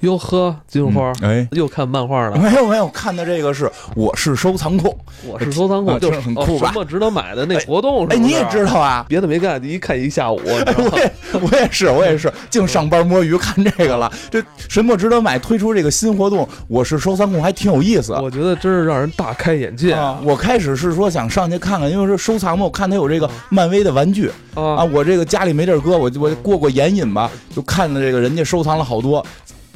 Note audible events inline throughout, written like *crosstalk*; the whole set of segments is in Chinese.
哟呵，金花，哎，又看漫画了。没有没有，看的这个是我是收藏控，我是收藏控，啊就是哦很酷吧什么值得买的那活动是哎，你也知道啊？别的没干，一看一下午。你知道吗 *laughs* 我也 *laughs* 我也是我也是，净上班摸鱼看这个了。这什么值得买？推出这个新活动，我是收藏控，还挺有意思。我觉得真是让人大开眼界啊，我开始是说想上去看看，因为是收藏嘛，我看他有这个漫威的玩具啊，啊！我这个家里没地儿搁，我就我过过眼瘾吧，就看了这个人家收藏了好多。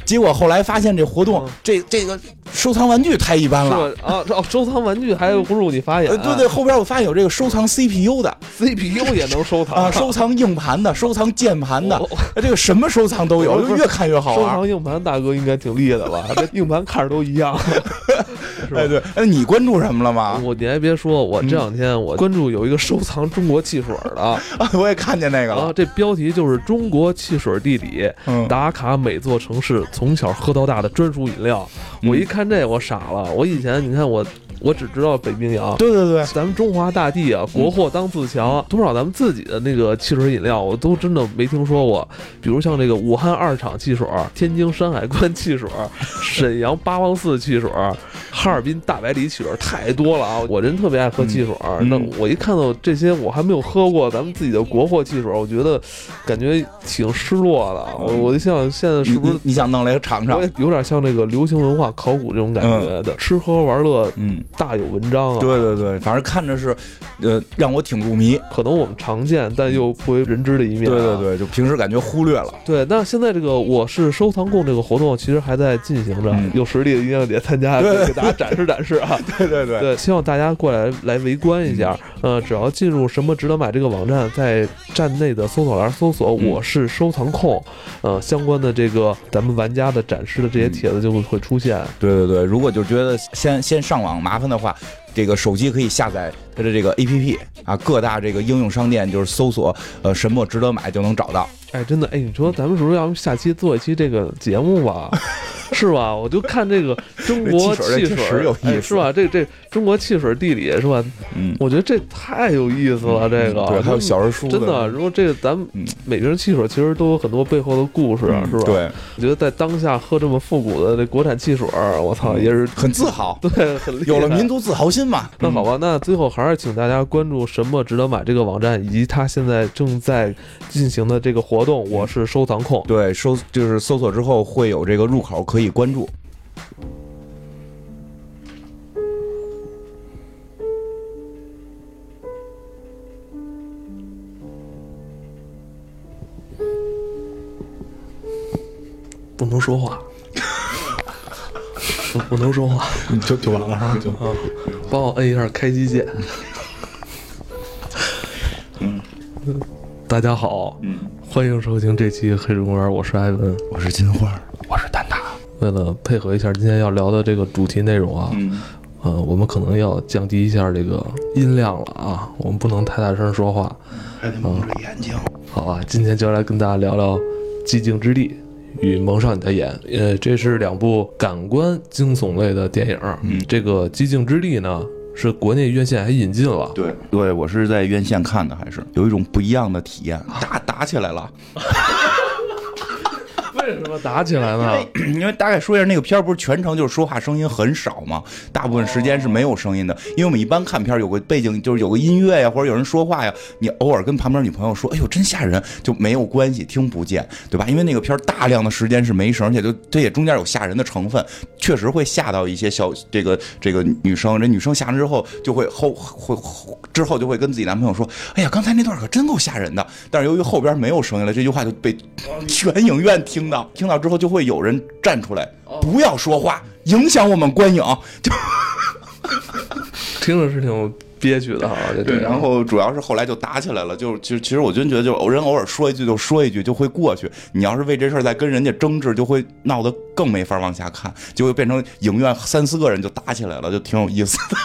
结果后来发现这活动嗯，这这个收藏玩具太一般了。啊，哦，收藏玩具还不入你法眼。呃，对对，后边我发现有这个收藏 CPU 的，CPU 也能收藏啊，收藏硬盘的，*laughs* 收藏键盘的哦，这个什么收藏都有，就越看越好玩收。藏硬盘大哥应该挺厉害的吧？*laughs* 这硬盘看着都一样，*laughs* 哎，？对，哎，你关注什么了吗？我你还别说，我这两天我关注有一个收藏中国汽水的我也看见那个了。这标题就是“中国汽水地理，嗯，打卡每座城市，从小喝到大的专属饮料”。嗯我一看这我傻了，我以前你看我我只知道北冰洋。对对对，咱们中华大地啊，国货当自强，多少咱们自己的那个汽水饮料，我都真的没听说过。比如像这个武汉二厂汽水、天津山海关汽水、*laughs* 沈阳八王寺汽水、哈尔滨大白梨汽水，太多了啊！我人特别爱喝汽水，嗯那我一看到这些，我还没有喝过咱们自己的国货汽水，我觉得感觉挺失落的。我我就想现在是不是你想弄来尝尝有点像那个流行文化考古这种感觉的，吃喝玩乐嗯，大有文章啊。对对对，反正看着是，呃，让我挺入迷。可能我们常见，但又不为人知的一面、对对。对，就平时感觉忽略了。对，那现在这个我是收藏控这个活动，其实还在进行着，嗯有实力的一定要得参加，对给大家展示展示啊。*laughs* 对对对，对，希望大家过来来围观一下。呃，只要进入什么值得买这个网站，在站内的搜索栏搜索“嗯我是收藏控”，呃，相关的这个咱们玩家的展示的这些帖子就会会出现。对对对，如果就觉得先先上网麻烦的话，这个手机可以下载它的这个 APP 啊，各大这个应用商店就是搜索呃什么值得买就能找到。哎，真的，哎，你说咱们是不是要下期做一期这个节目吧？*laughs* *laughs* 是吧？我就看这个中国 *laughs* 汽水是吧？这这中国汽水地理是吧？嗯，我觉得这太有意思了，这个对，还有小人书真的，如果这个咱们嗯每瓶汽水其实都有很多背后的故事，啊是吧？，对，我觉得在当下喝这么复古的这国产汽水，我操，也是很自豪，*laughs* 对，很厉害有了民。族自豪心嘛。那好吧，那最后还是请大家关注什么值得买这个网站，以及它现在正在进行的这个活动。我是收藏控，对，搜就是搜索之后会有这个入口可以关注。不能说话，不 *laughs* 不能说话。*laughs* 就就完了是吧？就啊，帮我摁一下开机键。嗯，大家好，嗯，欢迎收听这期《黑水公园》，我是艾文。我是金花，我是蛋挞。为了配合一下今天要聊的这个主题内容啊，嗯，呃，我们可能要降低一下这个音量了啊，我们不能太大声说话，还得蒙着眼睛。好吧？今天就来跟大家聊聊《寂静之地》与《蒙上你的眼》，呃，这是两部感官惊悚类的电影。嗯这个《寂静之地》呢，是国内院线还引进了。对对，我是在院线看的，还是有一种不一样的体验。打打起来了，*laughs* 为什么打起来呢？*clears throat* 因为大概说一下，那个片儿不是全程就是说话声音很少嘛，大部分时间是没有声音的。因为我们一般看片儿有个背景，就是有个音乐呀，或者有人说话呀，你偶尔跟旁边女朋友说“哎呦真吓人”，就没有关系，听不见，对吧？因为那个片儿大量的时间是没声，而且就这也中间有吓人的成分，确实会吓到一些小这个这个女生。这女生吓完之后就会后会会之后就会跟自己男朋友说：“哎呀，刚才那段可真够吓人的。”但是由于后边没有声音了，这句话就被全影院听到，听到之后就会有人站出来，不要说话，影响我们观影。就 *laughs* 听着是挺憋屈的哈。然后主要是后来就打起来了，就其实其实我真觉得，就偶人偶尔说一句就说一句就会过去。你要是为这事儿再跟人家争执，就会闹得更没法往下看，就会变成影院三四个人就打起来了，就挺有意思的。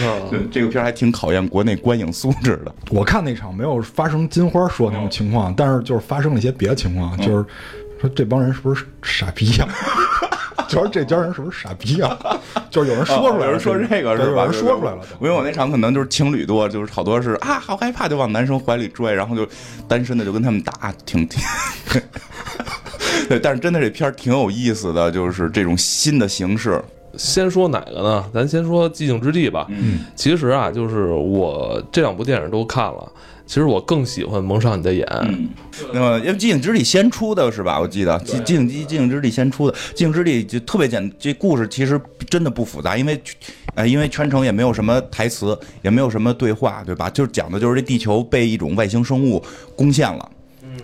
啊对，这个片儿还挺考验国内观影素质的。我看那场没有发生金花说那种情况，但是就是发生了一些别的情况，就是说这帮人是不是傻逼呀、*laughs* 就是这家人是不是傻逼啊？就是有人说出来有人说这个是吧？对有人说出来了。因为我那场可能就是情侣多，就是好多是啊，好害怕，就往男生怀里拽，然后就单身的就跟他们打，挺挺。*laughs* 对，但是真的这片儿挺有意思的，就是这种新的形式。先说哪个呢？咱先说《寂静之地》吧。嗯，其实啊，就是我这两部电影都看了，其实我更喜欢蒙上你的眼。嗯，那么因为《寂静之地》先出的是吧？我记得《寂寂静寂静之地》先出的，《寂静之地》就特别简，这故事其实真的不复杂，因为，呃，因为全程也没有什么台词，也没有什么对话，对吧？就是讲的就是这地球被一种外星生物攻陷了。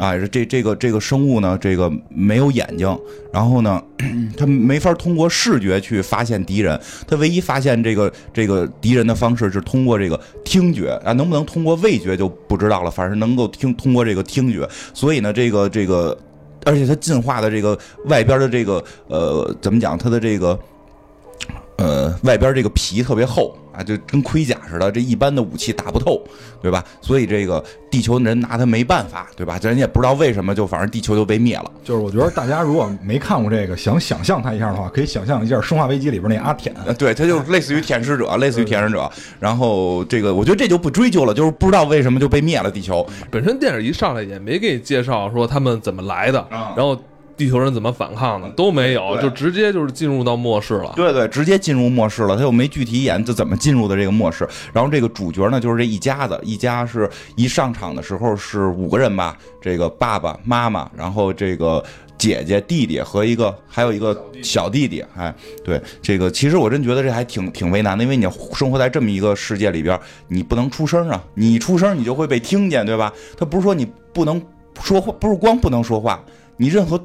啊，这这个这个生物呢，这个没有眼睛，然后呢，它没法通过视觉去发现敌人，它唯一发现这个这个敌人的方式是通过这个听觉啊，能不能通过味觉就不知道了，反正能够听通过这个听觉，所以呢，这个这个，而且它进化的这个外边的这个呃，怎么讲，它的这个。呃，外边这个皮特别厚啊，就跟盔甲似的，这一般的武器打不透，对吧？所以这个地球人拿它没办法，对吧？咱也不知道为什么，就反正地球就被灭了。就是我觉得大家如果没看过这个，想想象它一下的话，可以想象一下《生化危机》里边那阿舔。呃，对，它就类似于舔食者，类似于舔食者。然后这个，我觉得这就不追究了，就是不知道为什么就被灭了地球。本身电影一上来也没给你介绍说他们怎么来的，啊然后地球人怎么反抗的都没有，就直接就是进入到末世了。对对，直接进入末世了，他又没具体演就怎么进入的这个末世。然后这个主角呢，就是这一家子，一家是一上场的时候是五个人吧，这个爸爸妈妈，然后这个姐姐、弟弟和一个还有一个小弟弟。哎，对，这个其实我真觉得这还挺挺为难的，因为你生活在这么一个世界里边，你不能出声啊，你一出声你就会被听见，对吧？他不是说你不能说话，不是光不能说话，你任何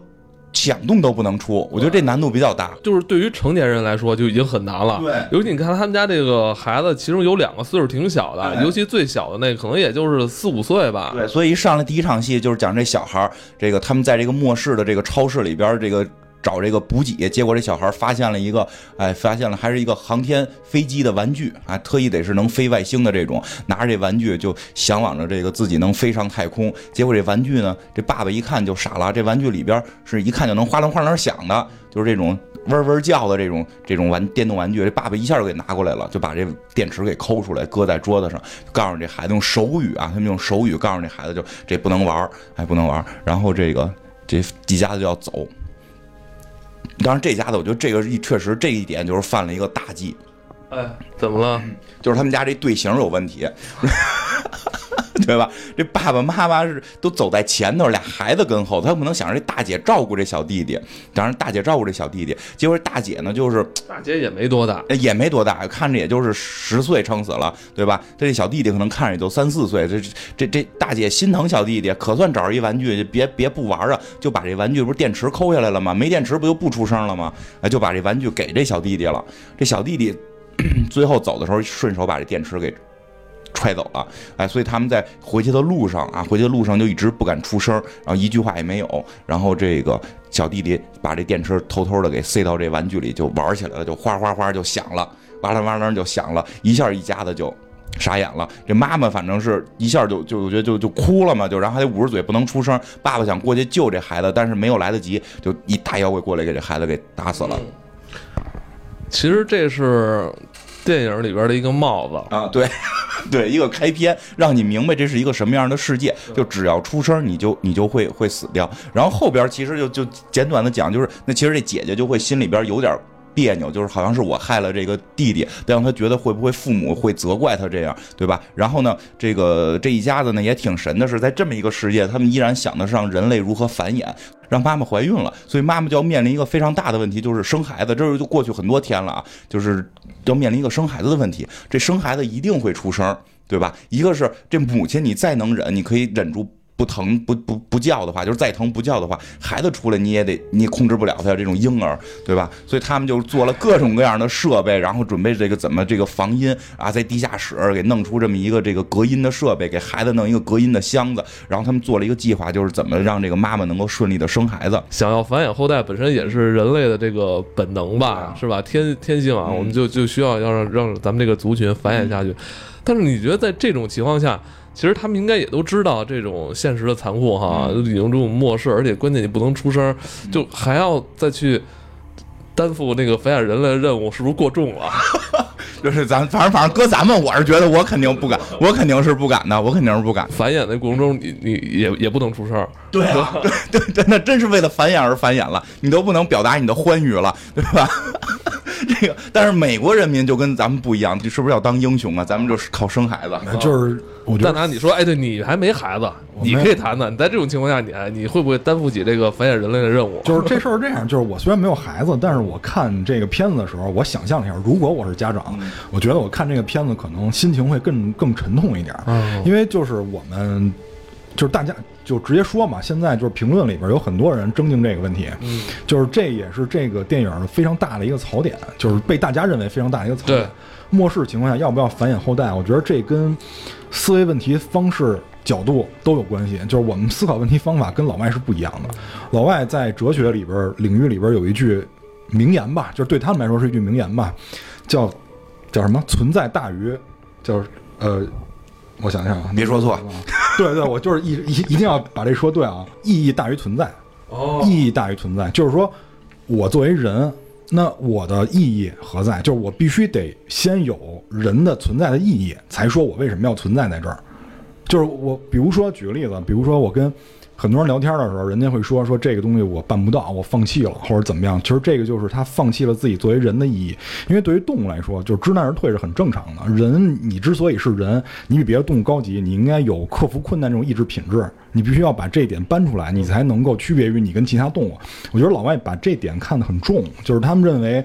响动都不能出。我觉得这难度比较大。就是对于成年人来说就已经很难了。对尤其你看他们家这个孩子，其中有两个岁数挺小的，哎尤其最小的那个可能也就是四五岁吧。对，所以一上来第一场戏就是讲这小孩儿，这个他们在这个末世的这个超市里边儿，这个找这个补给，结果这小孩发现了一个，哎，发现了还是一个航天飞机的玩具啊，特意得是能飞外星的这种，拿着这玩具就向往着这个自己能飞上太空。结果这玩具呢，这爸爸一看就傻了，这玩具里边是一看就能哗啷哗啷响的，就是这种。嗡嗡叫的这种这种玩电动玩具，这爸爸一下就给拿过来了，就把这电池给抠出来，搁在桌子上，告诉这孩子用手语啊，他们用手语告诉这孩子就这不能玩，哎不能玩。然后这个这一家就要走。当然，这家子我觉得这个一确实这一点就是犯了一个大忌，哎，怎么了？就是他们家这队形有问题。*laughs* 对吧？这爸爸妈妈是都走在前头，俩孩子跟后头，他不能想着这大姐照顾这小弟弟，当然大姐照顾这小弟弟，结果大姐呢就是大姐也没多大，呃也没多大，看着也就是十岁撑死了，对吧？这小弟弟可能看着也就三四岁，这这这大姐心疼小弟弟，可算找着一玩具，别别不玩啊，就把这玩具不是电池抠下来了吗？没电池不就不出声了吗？哎，就把这玩具给这小弟弟了。这小弟弟 *clears throat* 最后走的时候，顺手把这电池给揣走了，哎，所以他们在回去的路上啊，回去的路上就一直不敢出声，然后一句话也没有。然后这个小弟弟把这电池偷偷的给塞到这玩具里，就玩起来了，就哗哗哗就响了，哇啦哇啦就响了，一下一家子就。傻眼了，这妈妈反正是一下就就我觉得就就哭了嘛，就然后还得捂着嘴不能出声。爸爸想过去救这孩子，但是没有来得及，就一大妖怪过来给这孩子给打死了其实这是电影里边的一个帽子。啊！对，*laughs* 对，一个开篇让你明白这是一个什么样的世界，就只要出声你就你就会会死掉。然后后边其实就就简短的讲，就是那其实这姐姐就会心里边有点。别扭，就是好像是我害了这个弟弟，让他觉得会不会父母会责怪他这样，对吧？然后呢，这个这一家子呢也挺神的，是在这么一个世界，他们依然想的是让人类如何繁衍，让妈妈怀孕了，所以妈妈就要面临一个非常大的问题，就是生孩子。这就过去很多天了啊，就是要面临一个生孩子的问题。这生孩子一定会出声，对吧？一个是这母亲你再能忍，你可以忍住。不疼不不不叫的话，就是再疼不叫的话，孩子出来你也得你也控制不了他这种婴儿，对吧？所以他们就做了各种各样的设备，然后准备这个怎么这个防音啊，在地下室给弄出这么一个这个隔音的设备，给孩子弄一个隔音的箱子，然后他们做了一个计划，就是怎么让这个妈妈能够顺利的生孩子。想要繁衍后代，本身也是人类的这个本能吧，是吧？天天性啊，我们就就需要要让让咱们这个族群繁衍下去。但是你觉得在这种情况下，其实他们应该也都知道这种现实的残酷哈，已经这种末世，而且关键你不能出声，就还要再去担负那个繁衍人类的任务是不是过重了？*laughs* 就是咱反正反正搁咱们，我是觉得我肯定不敢，*laughs* 我肯定是不敢的，我肯定是不敢。繁衍的过程中，你你也也不能出声。对啊，*laughs* 对对对，那真是为了繁衍而繁衍了，你都不能表达你的欢愉了，对吧？*laughs* 这个，但是美国人民就跟咱们不一样，是不是要当英雄啊？咱们就是靠生孩子。就是我觉得但拿你说，哎，对你还没孩子，你没可以谈谈。你在这种情况下，你还你会不会担负起这个繁衍人类的任务？就是这事儿是这样，就是我虽然没有孩子，但是我看这个片子的时候，我想象了一下，如果我是家长，我觉得我看这个片子可能心情会更更沉痛一点，嗯因为就是我们就是大家就直接说嘛，现在就是评论里边有很多人争竞这个问题，嗯，就是这也是这个电影非常大的一个槽点，就是被大家认为非常大的一个槽点对。末世情况下要不要繁衍后代？我觉得这跟思维问题方式角度都有关系。就是我们思考问题方法跟老外是不一样的。老外在哲学里边领域里边有一句名言吧，就是对他们来说是一句名言吧，叫叫什么？存在大于，叫呃，我想想啊，别说错。*laughs* 对对，我就是一一一定要把这说对啊，意义大于存在。哦意义大于存在，就是说，我作为人，那我的意义何在？就是我必须得先有人的存在的意义，才说我为什么要存在在这儿。就是我，比如说举个例子，比如说我跟很多人聊天的时候，人家会说说这个东西我办不到，我放弃了，或者怎么样。其实这个就是他放弃了自己作为人的意义，因为对于动物来说，就是知难而退是很正常的。人，你之所以是人，你比别的动物高级，你应该有克服困难这种意志品质，你必须要把这一点搬出来，你才能够区别于你跟其他动物。我觉得老外把这点看得很重，就是他们认为。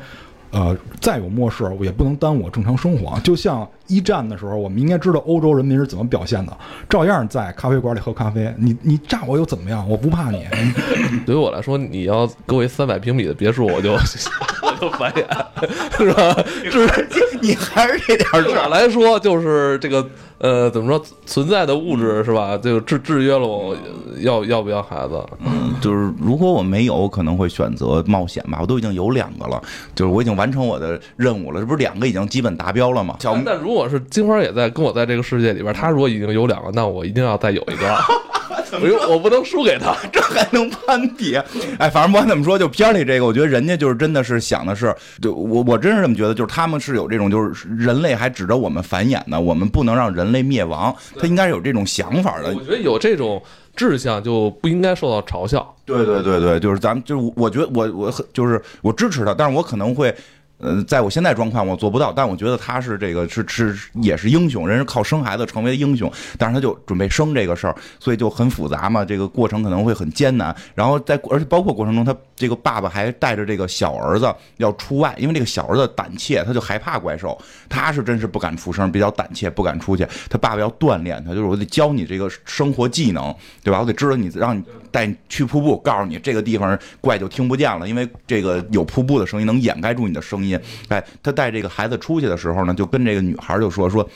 呃，再有末世，我也不能耽误我正常生活。就像一战的时候，我们应该知道欧洲人民是怎么表现的，照样在咖啡馆里喝咖啡。你你炸我又怎么样？我不怕你。*laughs* 对于我来说，你要给我一三百平米的别墅，我就我就繁衍，是吧？*laughs* 就是你还是这点对事儿。我来说，就是这个呃，怎么说，存在的物质是吧？这个制制约了我要要不要孩子。嗯，就是如果我没有，我可能会选择冒险吧。我都已经有两个了，就是我已经完成我的任务了。这不是两个已经基本达标了吗？小但但如果是金花也在跟我在这个世界里边，他如果已经有两个，那我一定要再有一个，*laughs* 因为我不能输给他。这还能攀比？哎，反正不管怎么说，就片里这个，我觉得人家就是真的是想的是，就我我真是这么觉得，就是他们是有这种，就是人类还指着我们繁衍呢，我们不能让人类灭亡，他应该是有这种想法的我。觉得有这种志向就不应该受到嘲笑。对对对对，就是咱们就是我觉得我我很就是我支持他，但是我可能会。呃，在我现在状况我做不到，但我觉得他是这个是是也是英雄，人是靠生孩子成为英雄，但是他就准备生这个事儿，所以就很复杂嘛，这个过程可能会很艰难。然后在而且包括过程中，他这个爸爸还带着这个小儿子要出外，因为这个小儿子胆怯，他就害怕怪兽，他是真是不敢出声，比较胆怯，不敢出去。他爸爸要锻炼他，就是我得教你这个生活技能，对吧？我得知道你让你带你去瀑布，告诉你这个地方怪就听不见了，因为这个有瀑布的声音能掩盖住你的声音。哎，他带这个孩子出去的时候呢，就跟这个女孩就说说。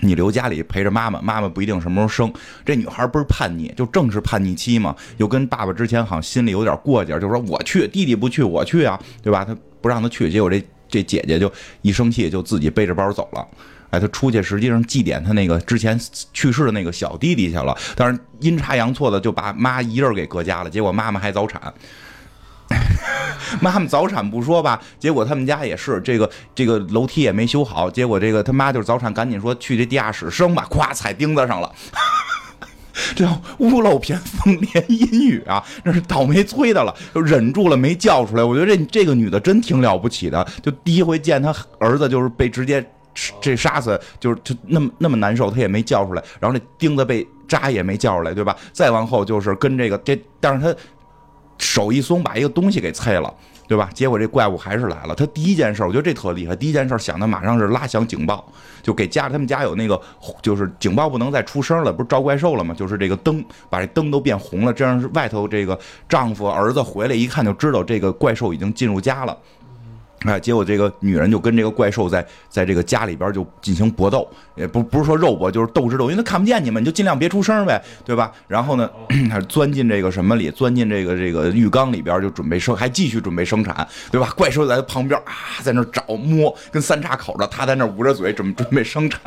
你留家里陪着妈妈，妈妈不一定什么时候生。这女孩倍儿叛逆，就正是叛逆期嘛。又跟爸爸之前好像心里有点过节，就说我去，弟弟不去，我去啊，对吧？他不让他去，结果这这姐姐就一生气，就自己背着包走了。哎，他出去实际上祭奠他那个之前去世的那个小弟弟去了，但是阴差阳错的就把妈一人给搁家了，结果妈妈还早产。*laughs* 妈妈早产不说吧，结果他们家也是这个这个楼梯也没修好，结果这个他妈就是早产，赶紧说去这地下室生吧，咵踩钉子上了。*laughs* 这屋漏偏逢连阴雨啊！这是倒霉催的了，忍住了没叫出来。我觉得这这个女的真挺了不起的，就第一回见她儿子就是被直接这杀死，就是就那么那么难受，他也没叫出来。然后那钉子被扎也没叫出来，对吧？再往后就是跟这个这，但是他手一松，把一个东西给啐了。对吧？结果这怪物还是来了。他第一件事，我觉得这特厉害。第一件事想的马上是拉响警报，就给家他们家有那个，就是警报不能再出声了，不是招怪兽了吗？就是这个灯，把这灯都变红了，这样是外头这个丈夫儿子回来一看就知道这个怪兽已经进入家了。哎，结果这个女人就跟这个怪兽在在这个家里边就进行搏斗，也不不是说肉搏，就是斗智斗，因为他看不见你们，你就尽量别出声呗，对吧？然后呢，*clears throat* 他钻进这个什么里，钻进这个这个浴缸里边，就准备生，还继续准备生产，对吧？怪兽在他旁边啊，在那找摸，跟三岔口的，他在那捂着嘴准准备生产，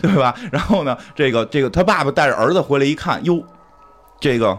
对吧？然后呢，这个这个他爸爸带着儿子回来一看，哟，这个。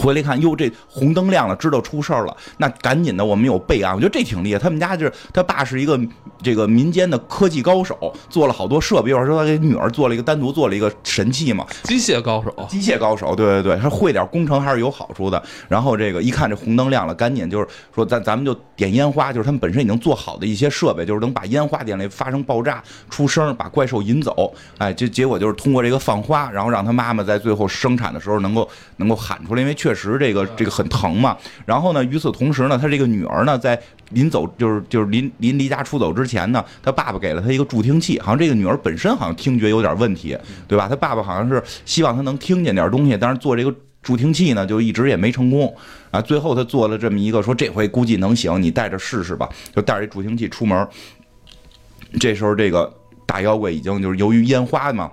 回来一看，哟，这红灯亮了，知道出事儿了，那赶紧的，我们有备案。我觉得这挺厉害。他们家就是他爸是一个这个民间的科技高手，做了好多设备。一会儿说他给女儿做了一个单独做了一个神器嘛，机械高手，机械高手，对对对，他会点工程还是有好处的。然后这个一看这红灯亮了，赶紧就是说咱咱们就点烟花，就是他们本身已经做好的一些设备，就是能把烟花点来发生爆炸出声，把怪兽引走。哎，这结果就是通过这个放花，然后让他妈妈在最后生产的时候能够能够喊出来，因为确实这个这个很疼嘛。然后呢，与此同时呢，他这个女儿呢，在临走就是就是临临离家出走之前呢，他爸爸给了他一个助听器，好像这个女儿本身好像听觉有点问题，对吧？他爸爸好像是希望他能听见点东西，但是做这个助听器呢，就一直也没成功啊。最后他做了这么一个，说这回估计能行，你带着试试吧，就带着助听器出门。这时候这个大妖怪已经就是由于烟花嘛。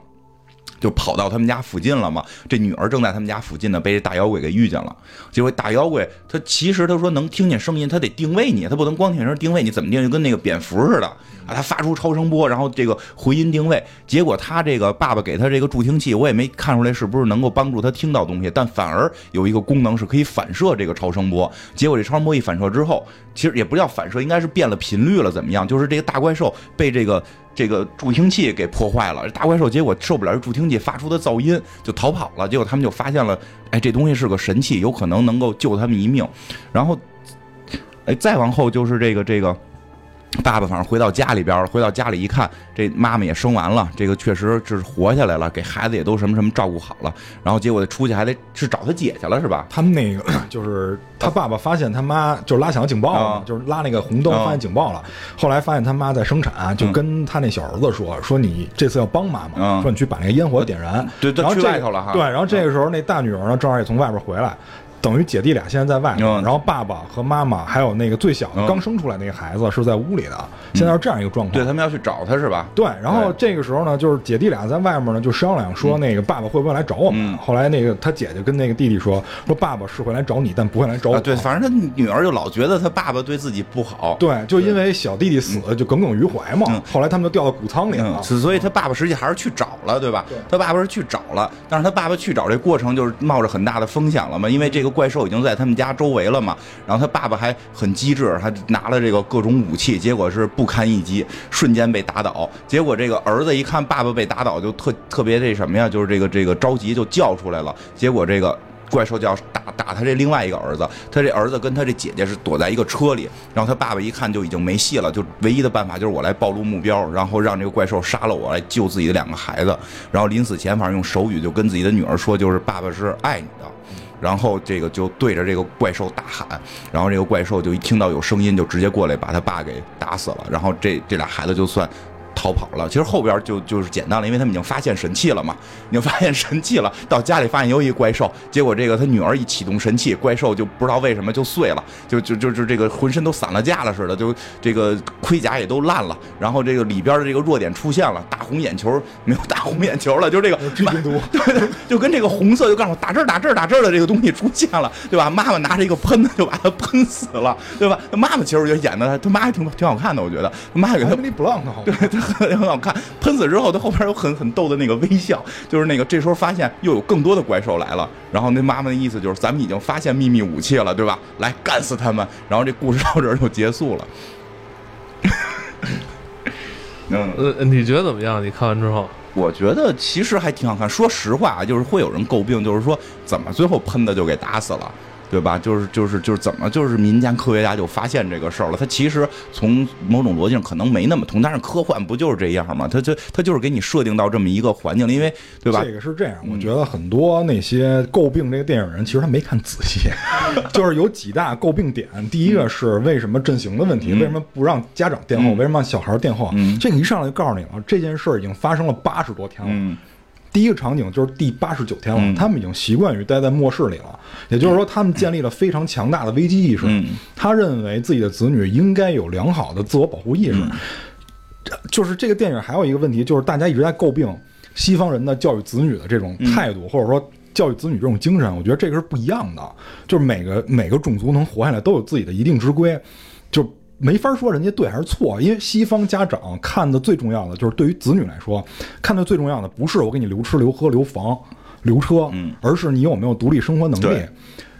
就跑到他们家附近了嘛，这女儿正在他们家附近呢，被这大妖怪给遇见了。结果大妖怪他其实他说能听见声音，他得定位你，他不能光听声定位你，怎么定就跟那个蝙蝠似的啊，他发出超声波，然后这个回音定位。结果他这个爸爸给他这个助听器，我也没看出来是不是能够帮助他听到东西，但反而有一个功能是可以反射这个超声波。结果这超声波一反射之后，其实也不叫反射，应该是变了频率了，怎么样？就是这个大怪兽被这个。这个助听器给破坏了，大怪兽结果受不了这助听器发出的噪音，就逃跑了。结果他们就发现了，哎，这东西是个神器，有可能能够救他们一命。然后，哎，再往后就是这个这个。爸爸反正回到家里边了，回到家里一看，这妈妈也生完了，这个确实就是活下来了，给孩子也都什么什么照顾好了。然后结果出去还得是找他姐去了，是吧？他们那个就是他爸爸发现他妈就拉响警报了，就是拉那个红灯发现警报了。后来发现他妈在生产，就跟他那小儿子说：“说你这次要帮妈妈，说你去把那个烟火点燃。”对，然后去外头了哈。对，然后这个时候那大女儿呢，正好也从外边回来。等于姐弟俩现在在外面，然后爸爸和妈妈还有那个最小的刚生出来那个孩子是在屋里的，现在是这样一个状况。对他们要去找他是吧？对，然后这个时候呢，就是姐弟俩在外面呢就商量说，那个爸爸会不会来找我们？后来那个他姐姐跟那个弟弟说，说爸爸是会来找你，但不会来找我。对，反正他女儿就老觉得他爸爸对自己不好。对，就因为小弟弟死了就耿耿于怀嘛。后来他们就掉到谷仓里了。所以他爸爸实际还是去找了，对吧？他爸爸是去找了，但是他爸爸去找这过程就是冒着很大的风险了嘛，因为这个怪兽已经在他。们家周围了嘛，然后他爸爸还很机智，还拿了这个各种武器，结果是不堪一击，瞬间被打倒。结果这个儿子一看爸爸被打倒，就特特别这什么呀，就是这个这个着急，就叫出来了。结果这个怪兽就要打打他这另外一个儿子，他这儿子跟他这姐姐是躲在一个车里，然后他爸爸一看就已经没戏了，就唯一的办法就是我来暴露目标，然后让这个怪兽杀了我，来救自己的两个孩子。然后临死前反正用手语就跟自己的女儿说，就是爸爸是爱你。然后这个就对着这个怪兽大喊，然后这个怪兽就一听到有声音，就直接过来把他爸给打死了。然后这这俩孩子就算。逃跑了，其实后边就就是简单了，因为他们已经发现神器了嘛，已经发现神器了。到家里发现有一怪兽，结果这个他女儿一启动神器，怪兽就不知道为什么就碎了，就就就就这个浑身都散了架了似的，就这个盔甲也都烂了。然后这个里边的这个弱点出现了，大红眼球没有大红眼球了，就是这个病毒，对 *laughs* 对，就跟这个红色就告诉我打这儿打这儿打这儿的这个东西出现了，对吧？妈妈拿着一个喷子就把它喷死了，对吧？他妈妈其实我觉得演的他妈还挺挺好看的，我觉得他妈给他对他很很好看。喷死之后，他后边有很很逗的那个微笑，就是那个这时候发现又有更多的怪兽来了，然后那妈妈的意思就是咱们已经发现秘密武器了，对吧？来干死他们，然后这故事到这儿就结束了。*laughs* 嗯，呃，你觉得怎么样？你看完之后，我觉得其实还挺好看。说实话，就是会有人诟病，就是说怎么最后喷的就给打死了。对吧？就是就是就是怎么就是民间科学家就发现这个事儿了？他其实从某种逻辑上可能没那么通，但是科幻不就是这样吗？他就他就是给你设定到这么一个环境，因为对吧？这个是这样，我觉得很多那些诟病这个电影人，其实他没看仔细，*laughs* 就是有几大诟病点。第一个是为什么阵型的问题？为什么不让家长垫后？为什么让小孩垫后？这个一上来就告诉你了，这件事儿已经发生了八十多天了。第一个场景就是第八十九天了，他们已经习惯于待在末世里了，也就是说，他们建立了非常强大的危机意识。他认为自己的子女应该有良好的自我保护意识。就是这个电影还有一个问题，就是大家一直在诟病西方人的教育子女的这种态度，或者说教育子女这种精神。我觉得这个是不一样的，就是每个每个种族能活下来都有自己的一定之规，就。没法说人家对还是错，因为西方家长看的最重要的就是对于子女来说，看的最重要的不是我给你留吃留喝留房，留车，嗯而是你有没有独立生活能力对。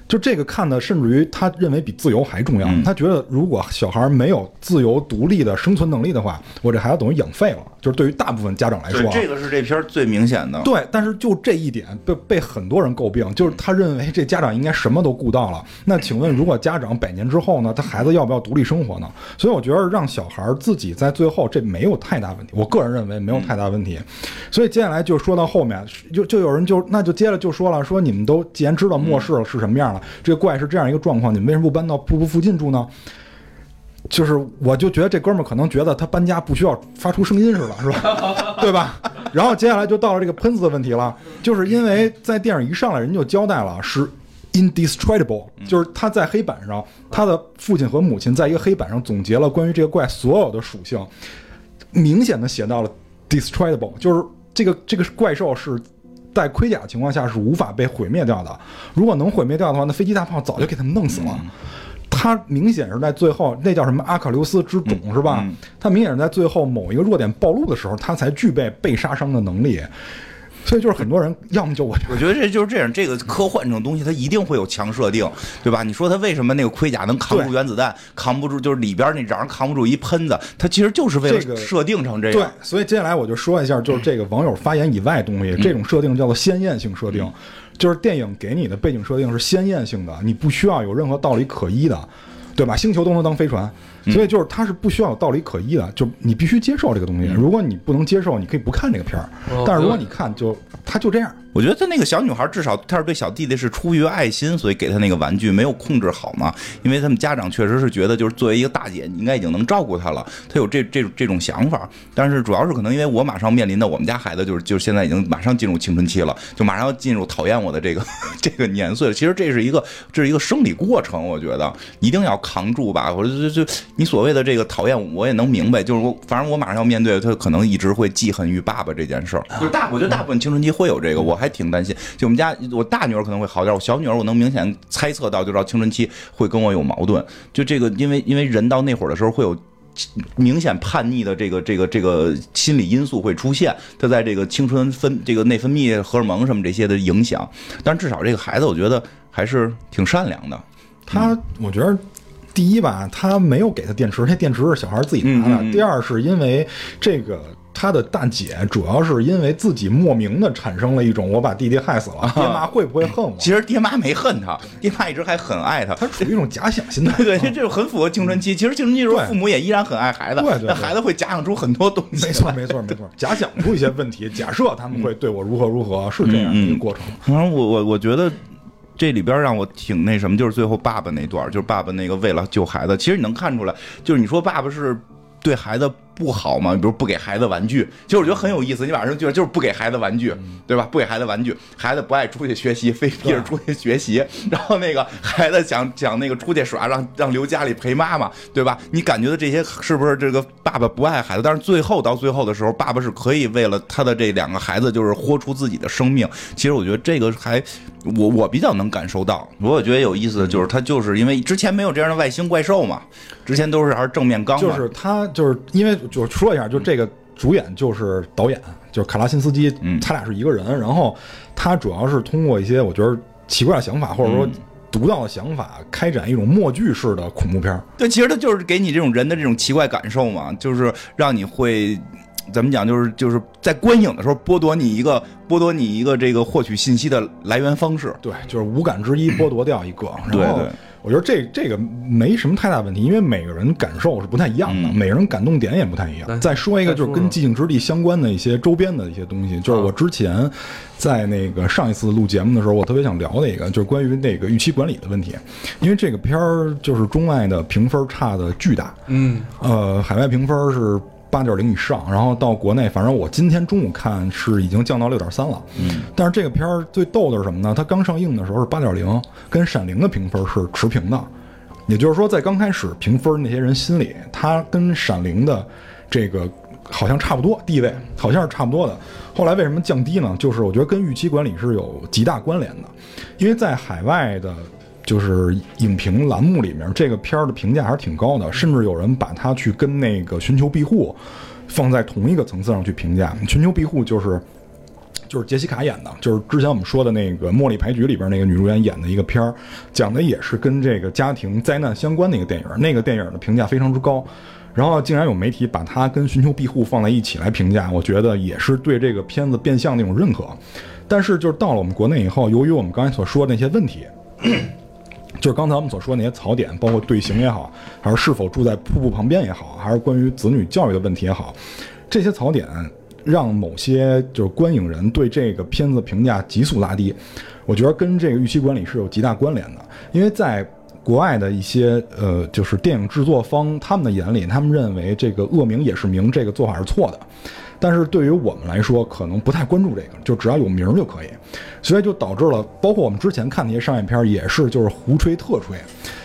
就这个看的，甚至于他认为比自由还重要。嗯他觉得如果小孩没有自由独立的生存能力的话，我这孩子等于养废了。就是对于大部分家长来说，啊，这个是这篇儿最明显的。对，但是就这一点被被很多人诟病，就是他认为这家长应该什么都顾到了。那请问，如果家长百年之后呢，他孩子要不要独立生活呢？所以我觉得让小孩自己在最后这没有太大问题，我个人认为没有太大问题。所以接下来就说到后面，就就有人就那就接着就说了，说你们都既然知道末世了是什么样了，这个怪是这样一个状况，你们为什么不搬到瀑布附近住呢？就是我就觉得这哥们儿可能觉得他搬家不需要发出声音似的，是吧？*laughs* 对吧？然后接下来就到了这个喷子的问题了，就是因为在电影一上来人就交代了是 indestructible，就是他在黑板上，他的父亲和母亲在一个黑板上总结了关于这个怪所有的属性，明显的写到了 destructible，就是这个这个怪兽是。在盔甲情况下是无法被毁灭掉的。如果能毁灭掉的话，那飞机大炮早就给他们弄死了。他明显是在最后，那叫什么阿卡琉斯之种、是吧？嗯他明显是在最后某一个弱点暴露的时候，他才具备被杀伤的能力。所以就是很多人，要么就我我觉得这就是这样，这个科幻这种东西，它一定会有强设定，对吧？你说它为什么那个盔甲能扛住原子弹，扛不住就是里边那瓤扛不住一喷子，它其实就是为了设定成这样对。，所以接下来我就说一下，就是这个网友发言以外的东西，这种设定叫做鲜艳性设定，就是电影给你的背景设定是鲜艳性的，你不需要有任何道理可依的，对吧？星球都能当飞船，所以就是它是不需要有道理可依的，就你必须接受这个东西。如果你不能接受，你可以不看这个片儿哦，但是如果你看，就它就这样。我觉得他那个小女孩至少她是对小弟弟是出于爱心，所以给他那个玩具没有控制好嘛。因为他们家长确实是觉得，就是作为一个大姐，你应该已经能照顾她了，她有这这这种想法。但是主要是可能因为我马上面临的我们家孩子就是就是现在已经马上进入青春期了，就马上要进入讨厌我的这个 *laughs* 这个年岁了。其实这是一个这是一个生理过程，我觉得一定要扛住吧。或者就就就你所谓的这个讨厌，我也能明白。就是我反正我马上要面对他可能一直会记恨于爸爸这件事儿。就是大我觉得大部分青春期会有这个，我还挺担心。就我们家我大女儿可能会好点，我小女儿我能明显猜测到，就知道青春期会跟我有矛盾。就这个，因为因为人到那会儿的时候会有。明显叛逆的这个这个这个心理因素会出现，他在这个青春分这个内分泌荷尔蒙什么这些的影响，但至少这个孩子我觉得还是挺善良的。他我觉得。第一吧，他没有给他电池，那电池是小孩自己拿的。嗯嗯嗯第二是因为这个他的大姐主要是因为自己莫名的产生了一种我把弟弟害死了，*laughs* 爹妈会不会恨我？其实爹妈没恨他，爹妈一直还很爱他。他处于一种假想心态。对对，这这就很符合青春期。其实青春期的时候，父母也依然很爱孩子，对对对但孩子会假想出很多东西。没错，没错，没错，*laughs* 假想出一些问题，假设他们会对我如何如何，是这样嗯一个过程。反正我我我觉得这里边让我挺那什么，就是最后爸爸那段，就是爸爸那个为了救孩子，其实你能看出来，就是你说爸爸是对孩子不好吗？比如不给孩子玩具，其实我觉得很有意思。你晚上就就是不给孩子玩具，对吧？不给孩子玩具，孩子不爱出去学习，非逼着出去学习，然后那个孩子想想那个出去耍，让让留家里陪妈妈，对吧？你感觉到这些是不是这个爸爸不爱孩子？但是最后到最后的时候，爸爸是可以为了他的这两个孩子，就是豁出自己的生命。其实我觉得这个还我我比较能感受到。我觉得有意思的就是他就是因为之前没有这样的外星怪兽嘛，之前都是还是正面刚，就是他就是因为就是说一下，就这个主演就是导演，就是卡拉辛斯基，嗯他俩是一个人。然后他主要是通过一些我觉得奇怪的想法，或者说嗯独到的想法，开展一种默剧式的恐怖片儿。对，其实它就是给你这种人的这种奇怪感受嘛，就是让你会怎么讲，就是就是在观影的时候剥夺你一个剥夺你一个这个获取信息的来源方式。对，就是五感之一剥夺掉一个。对然后对我觉得这这个没什么太大问题，因为每个人感受是不太一样的，嗯每个人感动点也不太一样。再说一个，就是跟寂静之地相关的一些周边的一些东西，就是我之前在那个上一次录节目的时候，我特别想聊的一个，就是关于那个预期管理的问题，因为这个片儿就是中外的评分差的巨大，嗯，呃，海外评分是八点零以上，然后到国内，反正我今天中午看是已经降到六点三了。嗯，但是这个片儿最逗的是什么呢？它刚上映的时候是八点零，跟《闪灵》的评分是持平的，也就是说，在刚开始评分那些人心里，它跟《闪灵》的这个好像差不多地位，好像是差不多的。后来为什么降低呢？就是我觉得跟预期管理是有极大关联的，因为在海外的。就是影评栏目里面，这个片儿的评价还是挺高的，甚至有人把它去跟那个《寻求庇护》放在同一个层次上去评价。《寻求庇护》就是就是杰西卡演的，就是之前我们说的那个《茉莉牌局》里边那个女主演演的一个片儿，讲的也是跟这个家庭灾难相关的一个电影。那个电影的评价非常之高，然后竟然有媒体把它跟《寻求庇护》放在一起来评价，我觉得也是对这个片子变相的一种认可。但是就是到了我们国内以后，由于我们刚才所说的那些问题。就是刚才我们所说的那些槽点，包括队形也好，还是是否住在瀑布旁边也好，还是关于子女教育的问题也好，这些槽点让某些就是观影人对这个片子评价急速拉低。我觉得跟这个预期管理是有极大关联的，因为在国外的一些呃，就是电影制作方他们的眼里，他们认为这个恶名也是名，这个做法是错的。但是对于我们来说，可能不太关注这个，就只要有名就可以，所以就导致了，包括我们之前看那些商业片，也是就是胡吹特吹，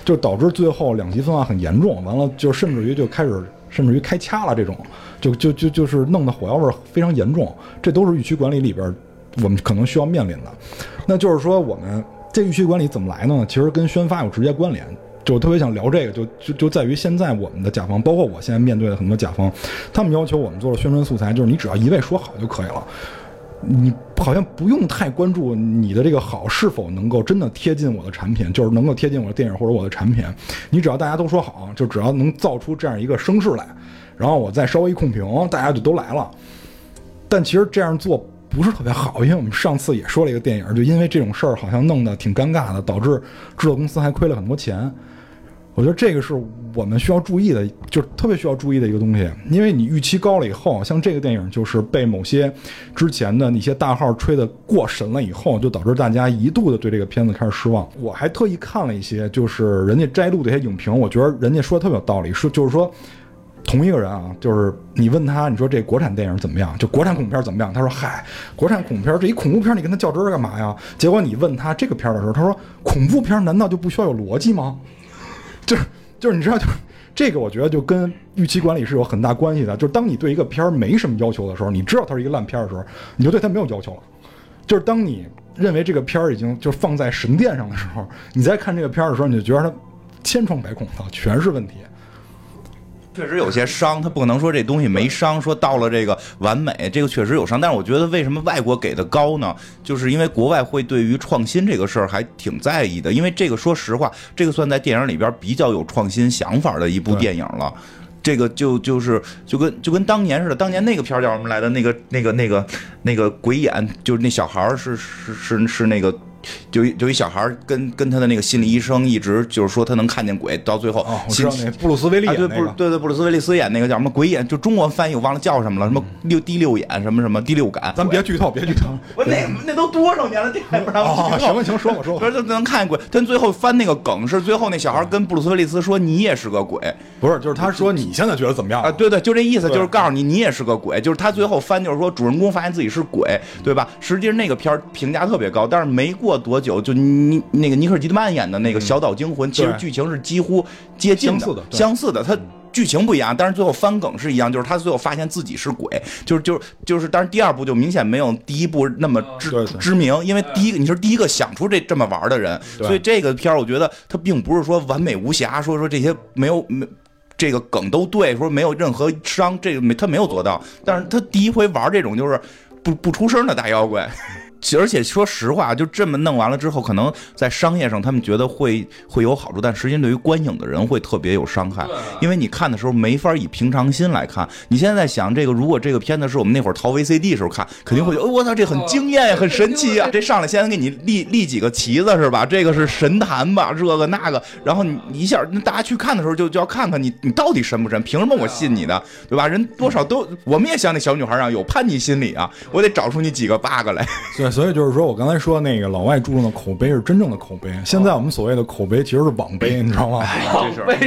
就导致最后两极分化很严重，完了就甚至于就开始甚至于开掐了这种，就就就就是弄得火药味非常严重，这都是预期管理里边我们可能需要面临的。那就是说，我们这预期管理怎么来呢？其实跟宣发有直接关联。就特别想聊这个，就就就在于现在我们的甲方，包括我现在面对的很多甲方，他们要求我们做的宣传素材，就是你只要一味说好就可以了，你好像不用太关注你的这个好是否能够真的贴近我的产品，就是能够贴近我的电影或者我的产品，你只要大家都说好，就只要能造出这样一个声势来，然后我再稍微一控评，大家就都来了。但其实这样做不是特别好，因为我们上次也说了一个电影，就因为这种事儿好像弄得挺尴尬的，导致制作公司还亏了很多钱。我觉得这个是我们需要注意的，就是特别需要注意的一个东西。因为你预期高了以后，像这个电影就是被某些之前的那些大号吹得过神了以后，就导致大家一度的对这个片子开始失望。我还特意看了一些，就是人家摘录的一些影评，我觉得人家说的特别有道理，说就是说同一个人啊，就是你问他，你说这国产电影怎么样？就国产恐怖片怎么样？他说嗨，国产恐怖片这一恐怖片，你跟他较真儿干嘛呀？结果你问他这个片儿的时候，他说恐怖片难道就不需要有逻辑吗？就是就是，你知道，就是这个，我觉得就跟预期管理是有很大关系的。就是当你对一个片儿没什么要求的时候，你知道它是一个烂片的时候，你就对它没有要求了。就是当你认为这个片儿已经就放在神殿上的时候，你再看这个片儿的时候，你就觉得它千疮百孔的，全是问题。确实有些伤，他不可能说这东西没伤，说到了这个完美，这个确实有伤。但是我觉得为什么外国给的高呢？就是因为国外会对于创新这个事儿还挺在意的。因为这个说实话，这个算在电影里边比较有创新想法的一部电影了。这个就就是就跟就跟当年似的，当年那个片儿叫什么来的？那个那个那个那个鬼眼，就是那小孩儿是是是是那个。就就一小孩跟跟他的那个心理医生一直就是说他能看见鬼，到最后哦，我知道那布鲁斯威利演那个，对对布鲁斯威利斯演那个叫什么鬼眼，就中国翻译我忘了叫什么了，什么六第六眼什么什么第六感，咱别剧透，别剧透。*laughs* 我那那都多少年了，这还不让剧透？行行，说吧说吧。说 *laughs* 他能看见鬼，他最后翻那个梗是最后那小孩跟布鲁斯威利斯说你也是个鬼，不是，就是他说你现在觉得怎么样啊？对对，就这意思，就是告诉你你也是个鬼，就是他最后翻就是说主人公发现自己是鬼，对吧？实际上那个片评价特别高，但是没过多久就。尼那个尼克基德曼演的那个《小岛惊魂》，其实剧情是几乎接近的，相似的。他剧情不一样，但是最后翻梗是一样，就是他最后发现自己是鬼，就是就是就是，但是第二部就明显没有第一部那么知知名，因为第一个你是第一个想出这这么玩的人，所以这个片儿我觉得他并不是说完美无瑕，说说这些没有没这个梗都对，说没有任何伤，这个没他没有做到，但是他第一回玩这种就是不不出声的大妖怪。而且说实话，就这么弄完了之后，可能在商业上他们觉得会会有好处，但实际上对于观影的人会特别有伤害。因为你看的时候没法以平常心来看。你现在在想这个，如果这个片子是我们那会儿淘 VCD 时候看，肯定会觉得我操，这很惊艳呀，很神奇呀。这上来先给你立立几个旗子是吧？这个是神坛吧？这个那个，然后你一下，那大家去看的时候就就要看看你你到底神不神？凭什么我信你的？对吧？人多少都我们也像那小女孩一样有叛逆心理啊，我得找出你几个 bug 来。*laughs* 所以就是说，我刚才说那个老外注重的口碑是真正的口碑。现在我们所谓的口碑其实是网碑，你知道吗？网碑，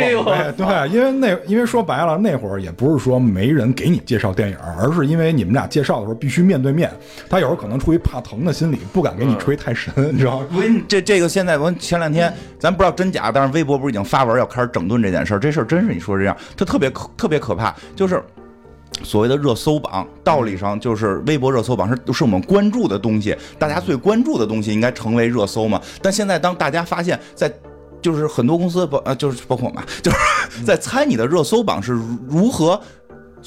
对，因为那因为说白了，那会儿也不是说没人给你介绍电影，而是因为你们俩介绍的时候必须面对面。他有时候可能出于怕疼的心理，不敢给你吹太神，你知道吗？这这个现在我前两天咱不知道真假，但是微博不是已经发文要开始整顿这件事儿？这事儿真是你说这样，它特别可特别可怕，就是。所谓的热搜榜，道理上就是微博热搜榜是是我们关注的东西，大家最关注的东西应该成为热搜嘛。但现在当大家发现，在就是很多公司包呃就是包括我们，就是在猜你的热搜榜是如何。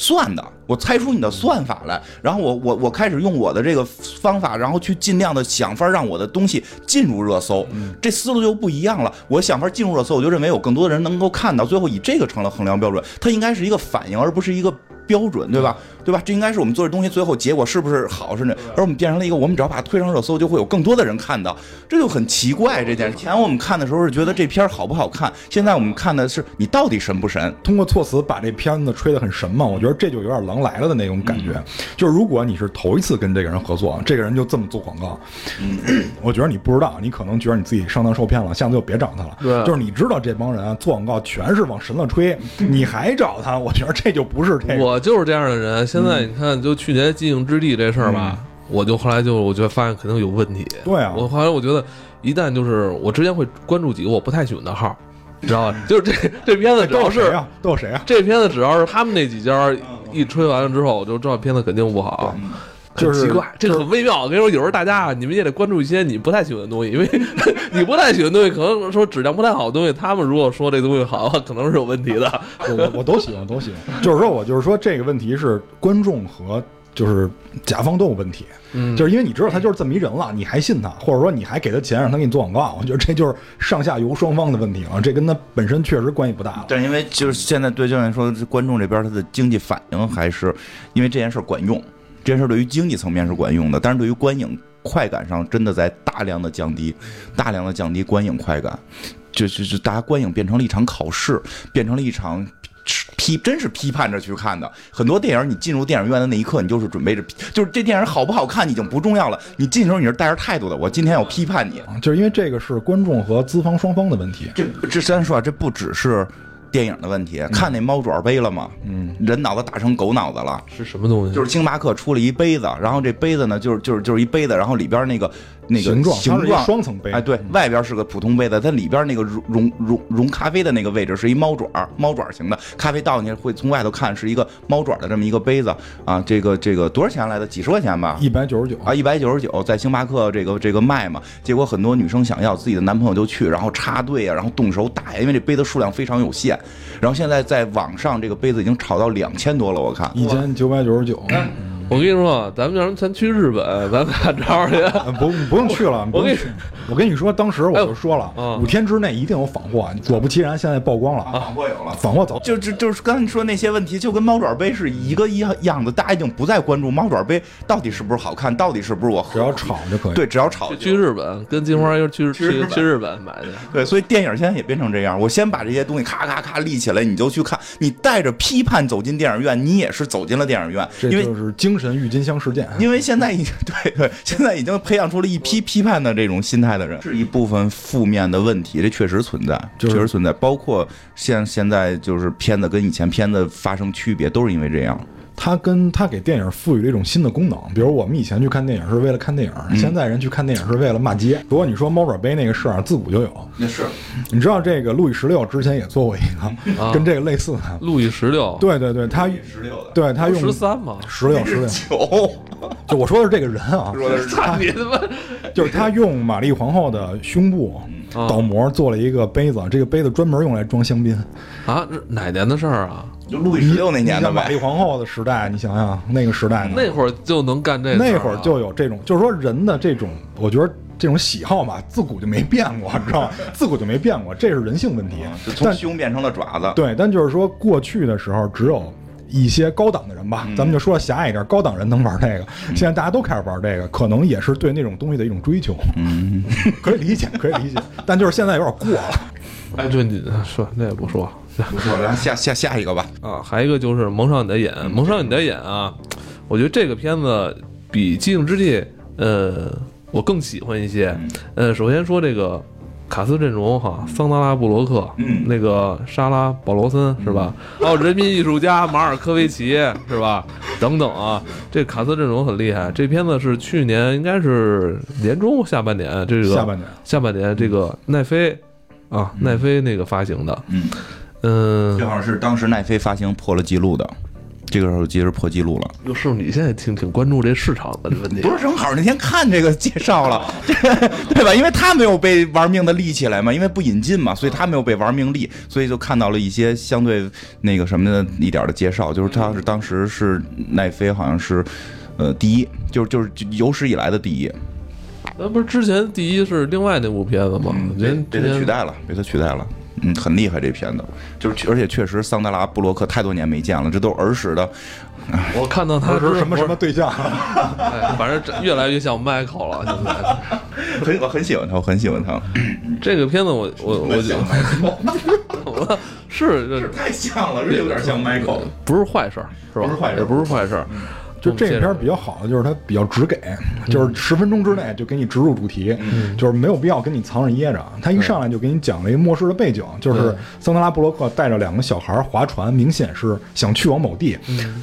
算的，我猜出你的算法来，然后我我我开始用我的这个方法，然后去尽量的想法让我的东西进入热搜，这思路就不一样了。我想法进入热搜，我就认为有更多的人能够看到，最后以这个成了衡量标准，它应该是一个反应，而不是一个标准，对吧？对吧？这应该是我们做这东西最后结果是不是好，是那而我们变成了一个，我们只要把它推上热搜，就会有更多的人看到，这就很奇怪。这件事，以前我们看的时候是觉得这片儿好不好看，现在我们看的是你到底神不神。通过措辞把这片子吹得很神嘛，我觉得这就有点狼来了的那种感觉。就是如果你是头一次跟这个人合作，这个人就这么做广告，*clears throat* 我觉得你不知道，你可能觉得你自己上当受骗了，下次就别找他了。对就是你知道这帮人啊做广告全是往神了吹，你还找他，我觉得这就不是这个。我就是这样的人。现在你看，就去年寂静之地这事儿吧，我就后来就我觉得发现肯定有问题。对啊我后来我觉得一旦就是我之前会关注几个我不太喜欢的号，你知道吧？*laughs* 就是这这片子只要是都有谁啊？都有谁啊？这片子只要是他们那几家一吹完了之后，我就知道片子肯定不好。就是奇怪，这个很微妙。我跟你说，有时候大家啊，你们也得关注一些你不太喜欢的东西，因为 *laughs* 你不太喜欢的东西，可能说质量不太好的东西，他们如果说这东西好，可能是有问题的。我 *laughs* 我我都喜欢，都喜欢。就是说我就是说这个问题是观众和就是甲方都有问题，嗯就是因为你知道他就是这么一人了，你还信他，或者说你还给他钱让他给你做广告，我觉得这就是上下游双方的问题了，这跟他本身确实关系不大了。但因为就是现在对教练说，观众这边他的经济反应还是因为这件事管用，这件事对于经济层面是管用的，但是对于观影快感上真的在大量的降低，大量的降低观影快感，就就就大家观影变成了一场考试，变成了一场。批真是批判着去看的，很多电影你进入电影院的那一刻，你就是准备着，就是这电影好不好看已经不重要了，你进的时候你是带着态度的，我今天要批判你，就是因为这个是观众和资方双方的问题。这这虽然说啊，这不只是电影的问题，看那猫爪杯了吗？嗯，人脑子打成狗脑子了。是什么东西？就是星巴克出了一杯子，然后这杯子呢，就是就是就是一杯子，然后里边那个那个形状它是一形状双层杯哎，对外边是个普通杯子，它里边那个溶溶溶溶咖啡的那个位置是一猫爪猫爪型的，咖啡倒进去会从外头看是一个猫爪的这么一个杯子啊，这个这个多少钱来的？几十块钱吧？一百九十九啊，一百九十九，在星巴克这个这个卖嘛，结果很多女生想要，自己的男朋友就去，然后插队啊，然后动手打呀，因为这杯子数量非常有限。然后现在在网上这个杯子已经炒到两千多了，我看。一千九百九十九。我跟你说，咱们要是咱去日本，咱俩找找去。呃不不用去了，不 *laughs* 我跟你用去。我跟你说，当时我就说了，嗯五天之内一定有仿货。果不其然，现在曝光了，仿货有了。仿货走。就就就是刚才你说那些问题，就跟猫爪杯是一个一样样的，大家已经不再关注猫爪杯到底是不是好看，到底是不是我只要喝。炒就可以。对，只要炒去日本，跟金花又去去去日本去日本买去。对，所以电影现在也变成这样。我先把这些东西咔咔咔立起来，你就去看。你带着批判走进电影院，你也是走进了电影院，因为就是精神郁金香事件。因为现在已经 *laughs* 对对，现在已经培养出了一批批判的这种心态的人，是一部分负面的问题，这确实存在，就是确实存在。包括现现在就是片子跟以前片子发生区别，都是因为这样。它跟它给电影赋予了一种新的功能，比如我们以前去看电影是为了看电影，现在人去看电影是为了骂街。不过你说猫爪杯那个事儿啊，自古就有。那是你知道这个路易十六之前也做过一个啊跟这个类似的，路易十六，对对对，他十六的，对他用十三嘛。十六十六，九就我说的是这个人啊，*laughs* 说的是操你他妈！就是他用玛丽皇后的胸部啊倒模做了一个杯子，这个杯子专门用来装香槟。啊，这哪年的事儿啊？就路易十六那年的玛丽。皇后的时代，你想想那个时代呢，那会儿就能干这那会儿就有这种，就是说人的这种，我觉得这种喜好嘛，自古就没变过，你知道吗？自古就没变过，这是人性问题就。从但胸变成了爪子，对，但就是说过去的时候，只有一些高档的人吧，咱们就说的狭隘一点，高档人能玩这个。*laughs* 现在大家都开始玩这个，可能也是对那种东西的一种追求。嗯，*laughs* 可以理解，可以理解，但就是现在有点过了。哎，对，你说那也不说不错，来下下下一个吧。啊。还有一个就是蒙上你的眼，蒙上你的眼啊，我觉得这个片子比《寂静之地》呃，我更喜欢一些。呃，首先说这个卡斯阵容哈，桑德拉布罗克，嗯那个莎拉保罗森是吧？还有人民艺术家马尔科维奇是吧？等等啊，这卡斯阵容很厉害。这片子是去年应该是年中下半年这个下半年下半年这个奈飞啊奈飞那个发行的，嗯，嗯正好是当时奈飞发行破了记录的。这个手机是破纪录了。哟，是你现在挺挺关注这市场的这问题不。是正好那天看这个介绍了，这 *laughs* 个对吧？因为他没有被玩命的立起来嘛，因为不引进嘛，所以他没有被玩命立，所以就看到了一些相对那个什么的一点的介绍，就是他是当时是奈飞好像是呃第一，就是就是有史以来的第一，那不是之前第一是另外那部片子吗？被人被他取代了，被他取代了。嗯，很厉害这片子，就是而且确实桑德拉布洛克太多年没见了，这都是儿时的，我看到他什么什么，对象？哎反正越来越像 Michael 了。现在 *laughs* 很我很喜欢他，我很喜欢他，*clears throat* 这个片子我我 *laughs* 我就 *laughs* 我是是太像了，这有点像 Michael。不是坏事儿是吧？不是坏事也不是坏事儿。就这个片儿比较好的就是它比较直给，就是十分钟之内就给你植入主题，就是没有必要跟你藏着掖着。他一上来就给你讲了一个末世的背景，就是桑德拉布洛克带着两个小孩儿划船，明显是想去往某地，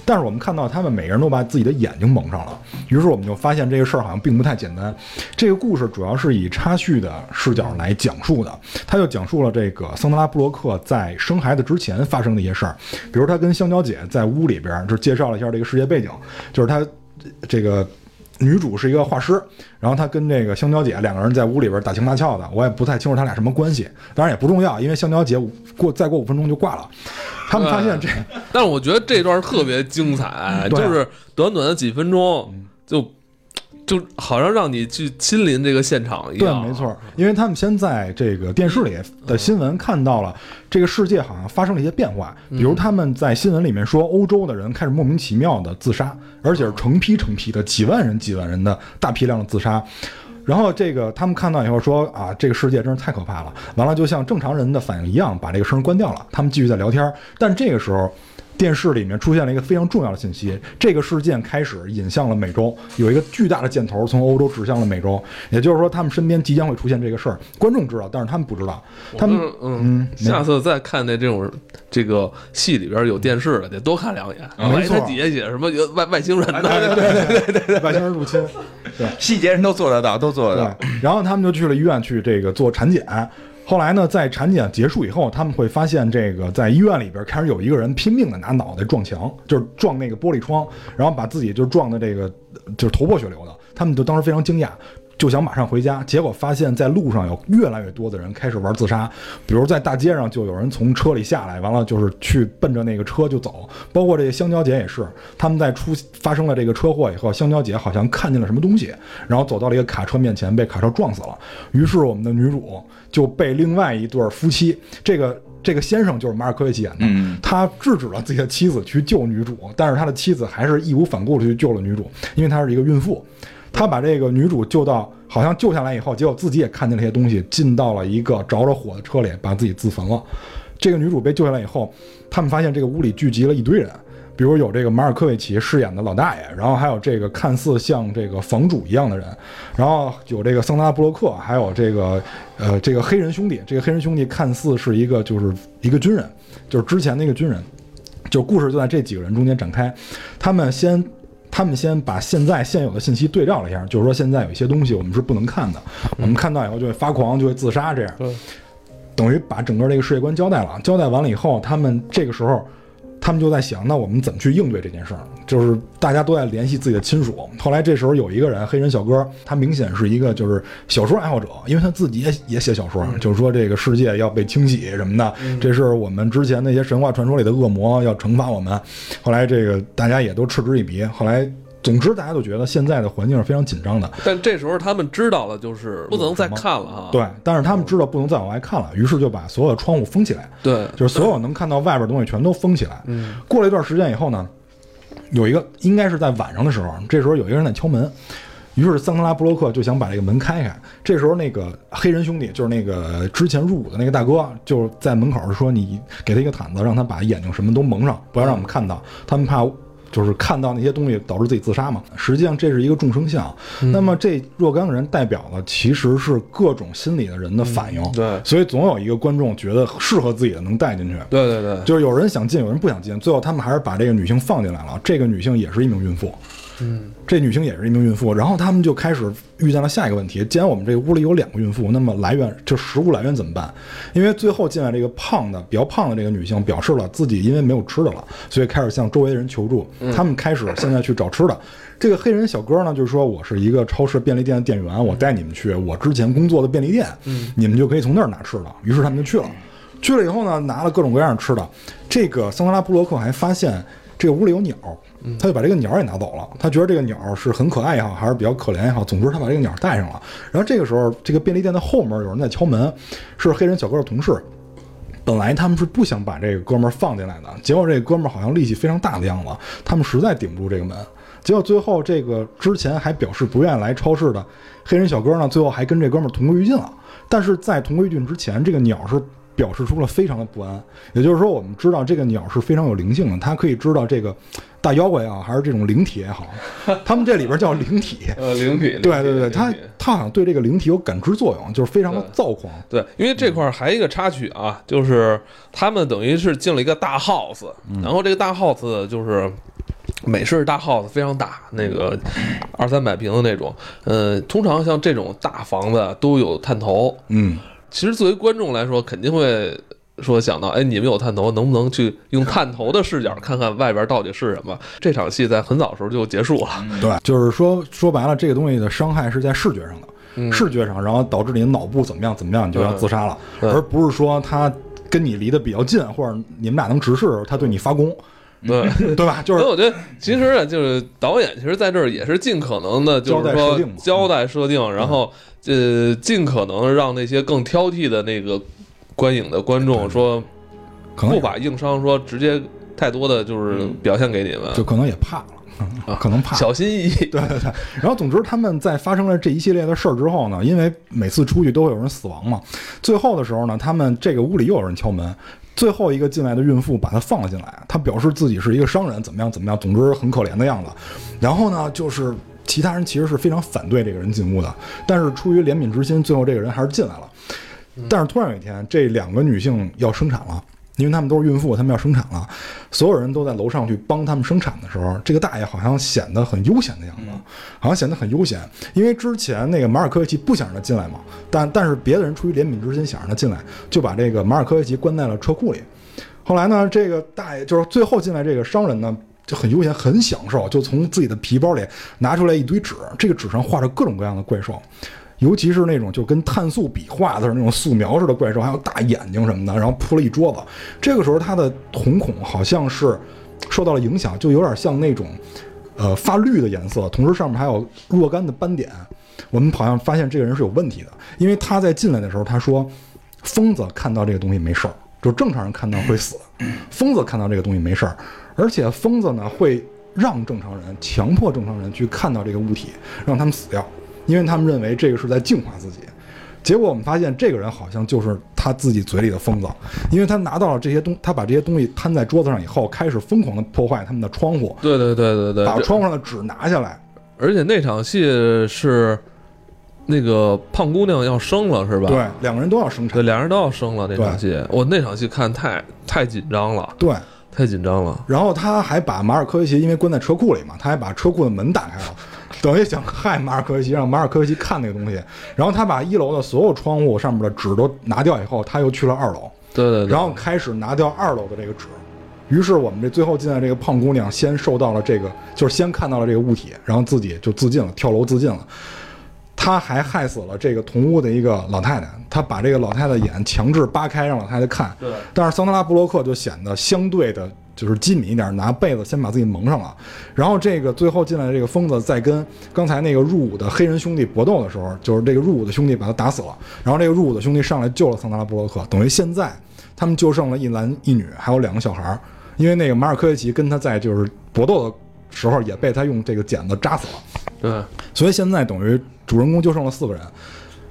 但是我们看到他们每个人都把自己的眼睛蒙上了，于是我们就发现这个事儿好像并不太简单。这个故事主要是以插叙的视角来讲述的，他就讲述了这个桑德拉布洛克在生孩子之前发生的一些事儿，比如他跟香蕉姐在屋里边儿就介绍了一下这个世界背景，就是他这个女主是一个画师，然后他跟这个香蕉姐两个人在屋里边打情骂俏的，我也不太清楚他俩什么关系，当然也不重要，因为香蕉姐过再过五分钟就挂了。他们发现这但是我觉得这段特别精彩，就是短短的几分钟就就好像让你去亲临这个现场一样对，没错，因为他们先在这个电视里的新闻看到了这个世界好像发生了一些变化，比如他们在新闻里面说，欧洲的人开始莫名其妙的自杀，而且是成批成批的几万人、几万人的大批量的自杀。然后这个他们看到以后说啊，这个世界真是太可怕了。完了，就像正常人的反应一样，把这个声关掉了。他们继续在聊天，但这个时候。电视里面出现了一个非常重要的信息，这个事件开始引向了美洲，有一个巨大的箭头从欧洲指向了美洲，也就是说，他们身边即将会出现这个事儿。观众知道，但是他们不知道。他们嗯下次再看那这种这个戏里边有电视的，得多看两眼。万一没错他底下写什么外外星人呢？*laughs* 外星人入侵，对细节人都做得到，都做得到。然后他们就去了医院去这个做产检。后来呢，在产检结束以后，他们会发现这个在医院里边开始有一个人拼命的拿脑袋撞墙，就是撞那个玻璃窗，然后把自己就撞的这个就是头破血流的。他们就当时非常惊讶。就想马上回家，结果发现，在路上有越来越多的人开始玩自杀，比如在大街上就有人从车里下来，完了就是去奔着那个车就走，包括这个香蕉姐也是，他们在出发生了这个车祸以后，香蕉姐好像看见了什么东西，然后走到了一个卡车面前，被卡车撞死了。于是我们的女主就被另外一对夫妻，这个这个先生就是马尔科维奇演的，嗯他制止了自己的妻子去救女主，但是他的妻子还是义无反顾的去救了女主，因为她是一个孕妇。他把这个女主救到，好像救下来以后，结果自己也看见了一些东西，进到了一个着着火的车里，把自己自焚了。这个女主被救下来以后，他们发现这个屋里聚集了一堆人，比如有这个马尔科维奇饰演的老大爷，然后还有这个看似像这个房主一样的人，然后有这个桑德拉布洛克，还有这个呃这个黑人兄弟，这个黑人兄弟看似是一个就是一个军人，就是之前那个军人，就故事就在这几个人中间展开，他们先。他们先把现在现有的信息对照了一下，就是说现在有一些东西我们是不能看的，我们看到以后就会发狂，就会自杀，这样。等于把整个这个世界观交代了。交代完了以后，他们这个时候，他们就在想，那我们怎么去应对这件事儿？就是大家都在联系自己的亲属。后来这时候有一个人，黑人小哥，他明显是一个就是小说爱好者，因为他自己也也写小说，就是说这个世界要被清洗什么的，这是我们之前那些神话传说里的恶魔要惩罚我们。后来这个大家也都嗤之以鼻。后来。总之，大家都觉得现在的环境是非常紧张的，但这时候他们知道了，就是不能再看了哈。对。但是他们知道不能再往外看了，于是就把所有的窗户封起来，对，就是所有能看到外边的东西全都封起来。嗯，过了一段时间以后呢，有一个应该是在晚上的时候，这时候有一个人在敲门，于是桑德拉布洛克就想把这个门开开。这时候那个黑人兄弟，就是那个之前入伍的那个大哥，就在门口说：“你给他一个毯子，让他把眼睛什么都蒙上，不要让我们看到。他们怕。”就是看到那些东西导致自己自杀嘛，实际上这是一个众生相。那么这若干个人代表的其实是各种心理的人的反应，对所以总有一个观众觉得适合自己的能带进去。对对对，就是有人想进，有人不想进，最后他们还是把这个女性放进来了。这个女性也是一名孕妇，嗯，这女性也是一名孕妇，然后他们就开始遇见了下一个问题：既然我们这个屋里有两个孕妇，那么来源就食物来源怎么办？因为最后进来这个胖的比较胖的这个女性表示了自己因为没有吃的了，所以开始向周围的人求助。他们开始现在去找吃的。这个黑人小哥呢，就是说我是一个超市便利店的店员，我带你们去我之前工作的便利店，你们就可以从那儿拿吃的。于是他们就去了。去了以后呢，拿了各种各样的吃的。这个桑德拉布洛克还发现这个屋里有鸟，他就把这个鸟也拿走了。他觉得这个鸟是很可爱也好，还是比较可怜也好，总之他把这个鸟带上了。然后这个时候，这个便利店的后门有人在敲门，是黑人小哥的同事。本来他们是不想把这个哥们儿放进来的，结果这哥们儿好像力气非常大的样子，他们实在顶不住这个门。结果最后这个之前还表示不愿意来超市的黑人小哥呢，最后还跟这哥们儿同归于尽了。但是在同归于尽之前，这个鸟是表示出了非常的不安。也就是说，我们知道这个鸟是非常有灵性的，它可以知道这个大妖怪也好，还是这种灵体也好，他们这里边叫灵体。*laughs* 呃，灵体，对对对，它它好像对这个灵体有感知作用，就是非常的躁狂。对，因为这块儿还有一个插曲啊，就是他们等于是进了一个大 house，然后这个大 house 就是美式大 house，非常大，那个二三百平的那种。呃，通常像这种大房子都有探头，嗯，其实作为观众来说，肯定会说想到，哎，你们有探头，能不能去用探头的视角看看外边到底是什么？这场戏在很早的时候就结束了。对，就是说说白了，这个东西的伤害是在视觉上的，嗯。视觉上，然后导致你的脑部怎么样怎么样，你就要自杀了，对而不是说他跟你离得比较近，或者你们俩能直视，他对你发功，对。*laughs* 对吧？就是所以我觉得，其实啊，就是导演，其实在这儿也是尽可能的，就是交代设说交代设定，然后呃，尽可能让那些更挑剔的那个观影的观众说，不把硬伤说直接太多的就是表现给你们，就可能也怕了。*laughs* 啊可能怕，小心翼翼。对对对。然后总之他们在发生了这一系列的事儿之后呢，因为每次出去都会有人死亡嘛，最后的时候呢，他们这个屋里又有人敲门。最后一个进来的孕妇把他放了进来，她表示自己是一个商人，怎么样怎么样，总之很可怜的样子。然后呢，就是其他人其实是非常反对这个人进屋的，但是出于怜悯之心，最后这个人还是进来了。但是突然有一天，这两个女性要生产了，因为他们都是孕妇，他们要生产了，所有人都在楼上去帮他们生产的时候，这个大爷好像显得很悠闲的样子，好像显得很悠闲。因为之前那个马尔科维奇不想让他进来嘛，但但是别的人出于怜悯之心想让他进来，就把这个马尔科维奇关在了车库里。后来呢，这个大爷就是最后进来这个商人呢。就很悠闲，很享受，就从自己的皮包里拿出来一堆纸，这个纸上画着各种各样的怪兽，尤其是那种就跟碳素笔画的那种素描似的怪兽，还有大眼睛什么的，然后铺了一桌子。这个时候他的瞳孔好像是受到了影响，就有点像那种呃发绿的颜色，同时上面还有若干的斑点。我们好像发现这个人是有问题的，因为他在进来的时候他说，疯子看到这个东西没事儿，就正常人看到会死，疯子看到这个东西没事儿，而且疯子呢会让正常人强迫正常人去看到这个物体，让他们死掉，因为他们认为这个是在净化自己。结果我们发现，这个人好像就是他自己嘴里的疯子，因为他拿到了这些东，他把这些东西摊在桌子上以后，开始疯狂的破坏他们的窗户，对对对对对，把窗户上的纸拿下来。而且那场戏是那个胖姑娘要生了是吧？对，两个人都要生产对，。两人都要生了那场戏，我那场戏看太太紧张了，对，太紧张了。然后他还把马尔科维奇因为关在车库里嘛，他还把车库的门打开了，等于想害马尔科维奇，让马尔科维奇看那个东西。然后他把一楼的所有窗户上面的纸都拿掉以后，他又去了二楼，对对对，然后开始拿掉二楼的这个纸。于是我们这最后进来这个胖姑娘先受到了这个，就是先看到了这个物体，然后自己就自尽了，跳楼自尽了。他还害死了这个同屋的一个老太太，他把这个老太太眼强制扒开，让老太太看。对但是桑德拉布洛克就显得相对的，就是机敏一点，拿被子先把自己蒙上了。然后这个最后进来的这个疯子在跟刚才那个入伍的黑人兄弟搏斗的时候，就是这个入伍的兄弟把他打死了。然后这个入伍的兄弟上来救了桑德拉布洛克，等于现在他们就剩了一男一女，还有两个小孩儿。因为那个马尔科维奇跟他在就是搏斗的时候也被他用这个剪子扎死了。对所以现在等于主人公就剩了四个人，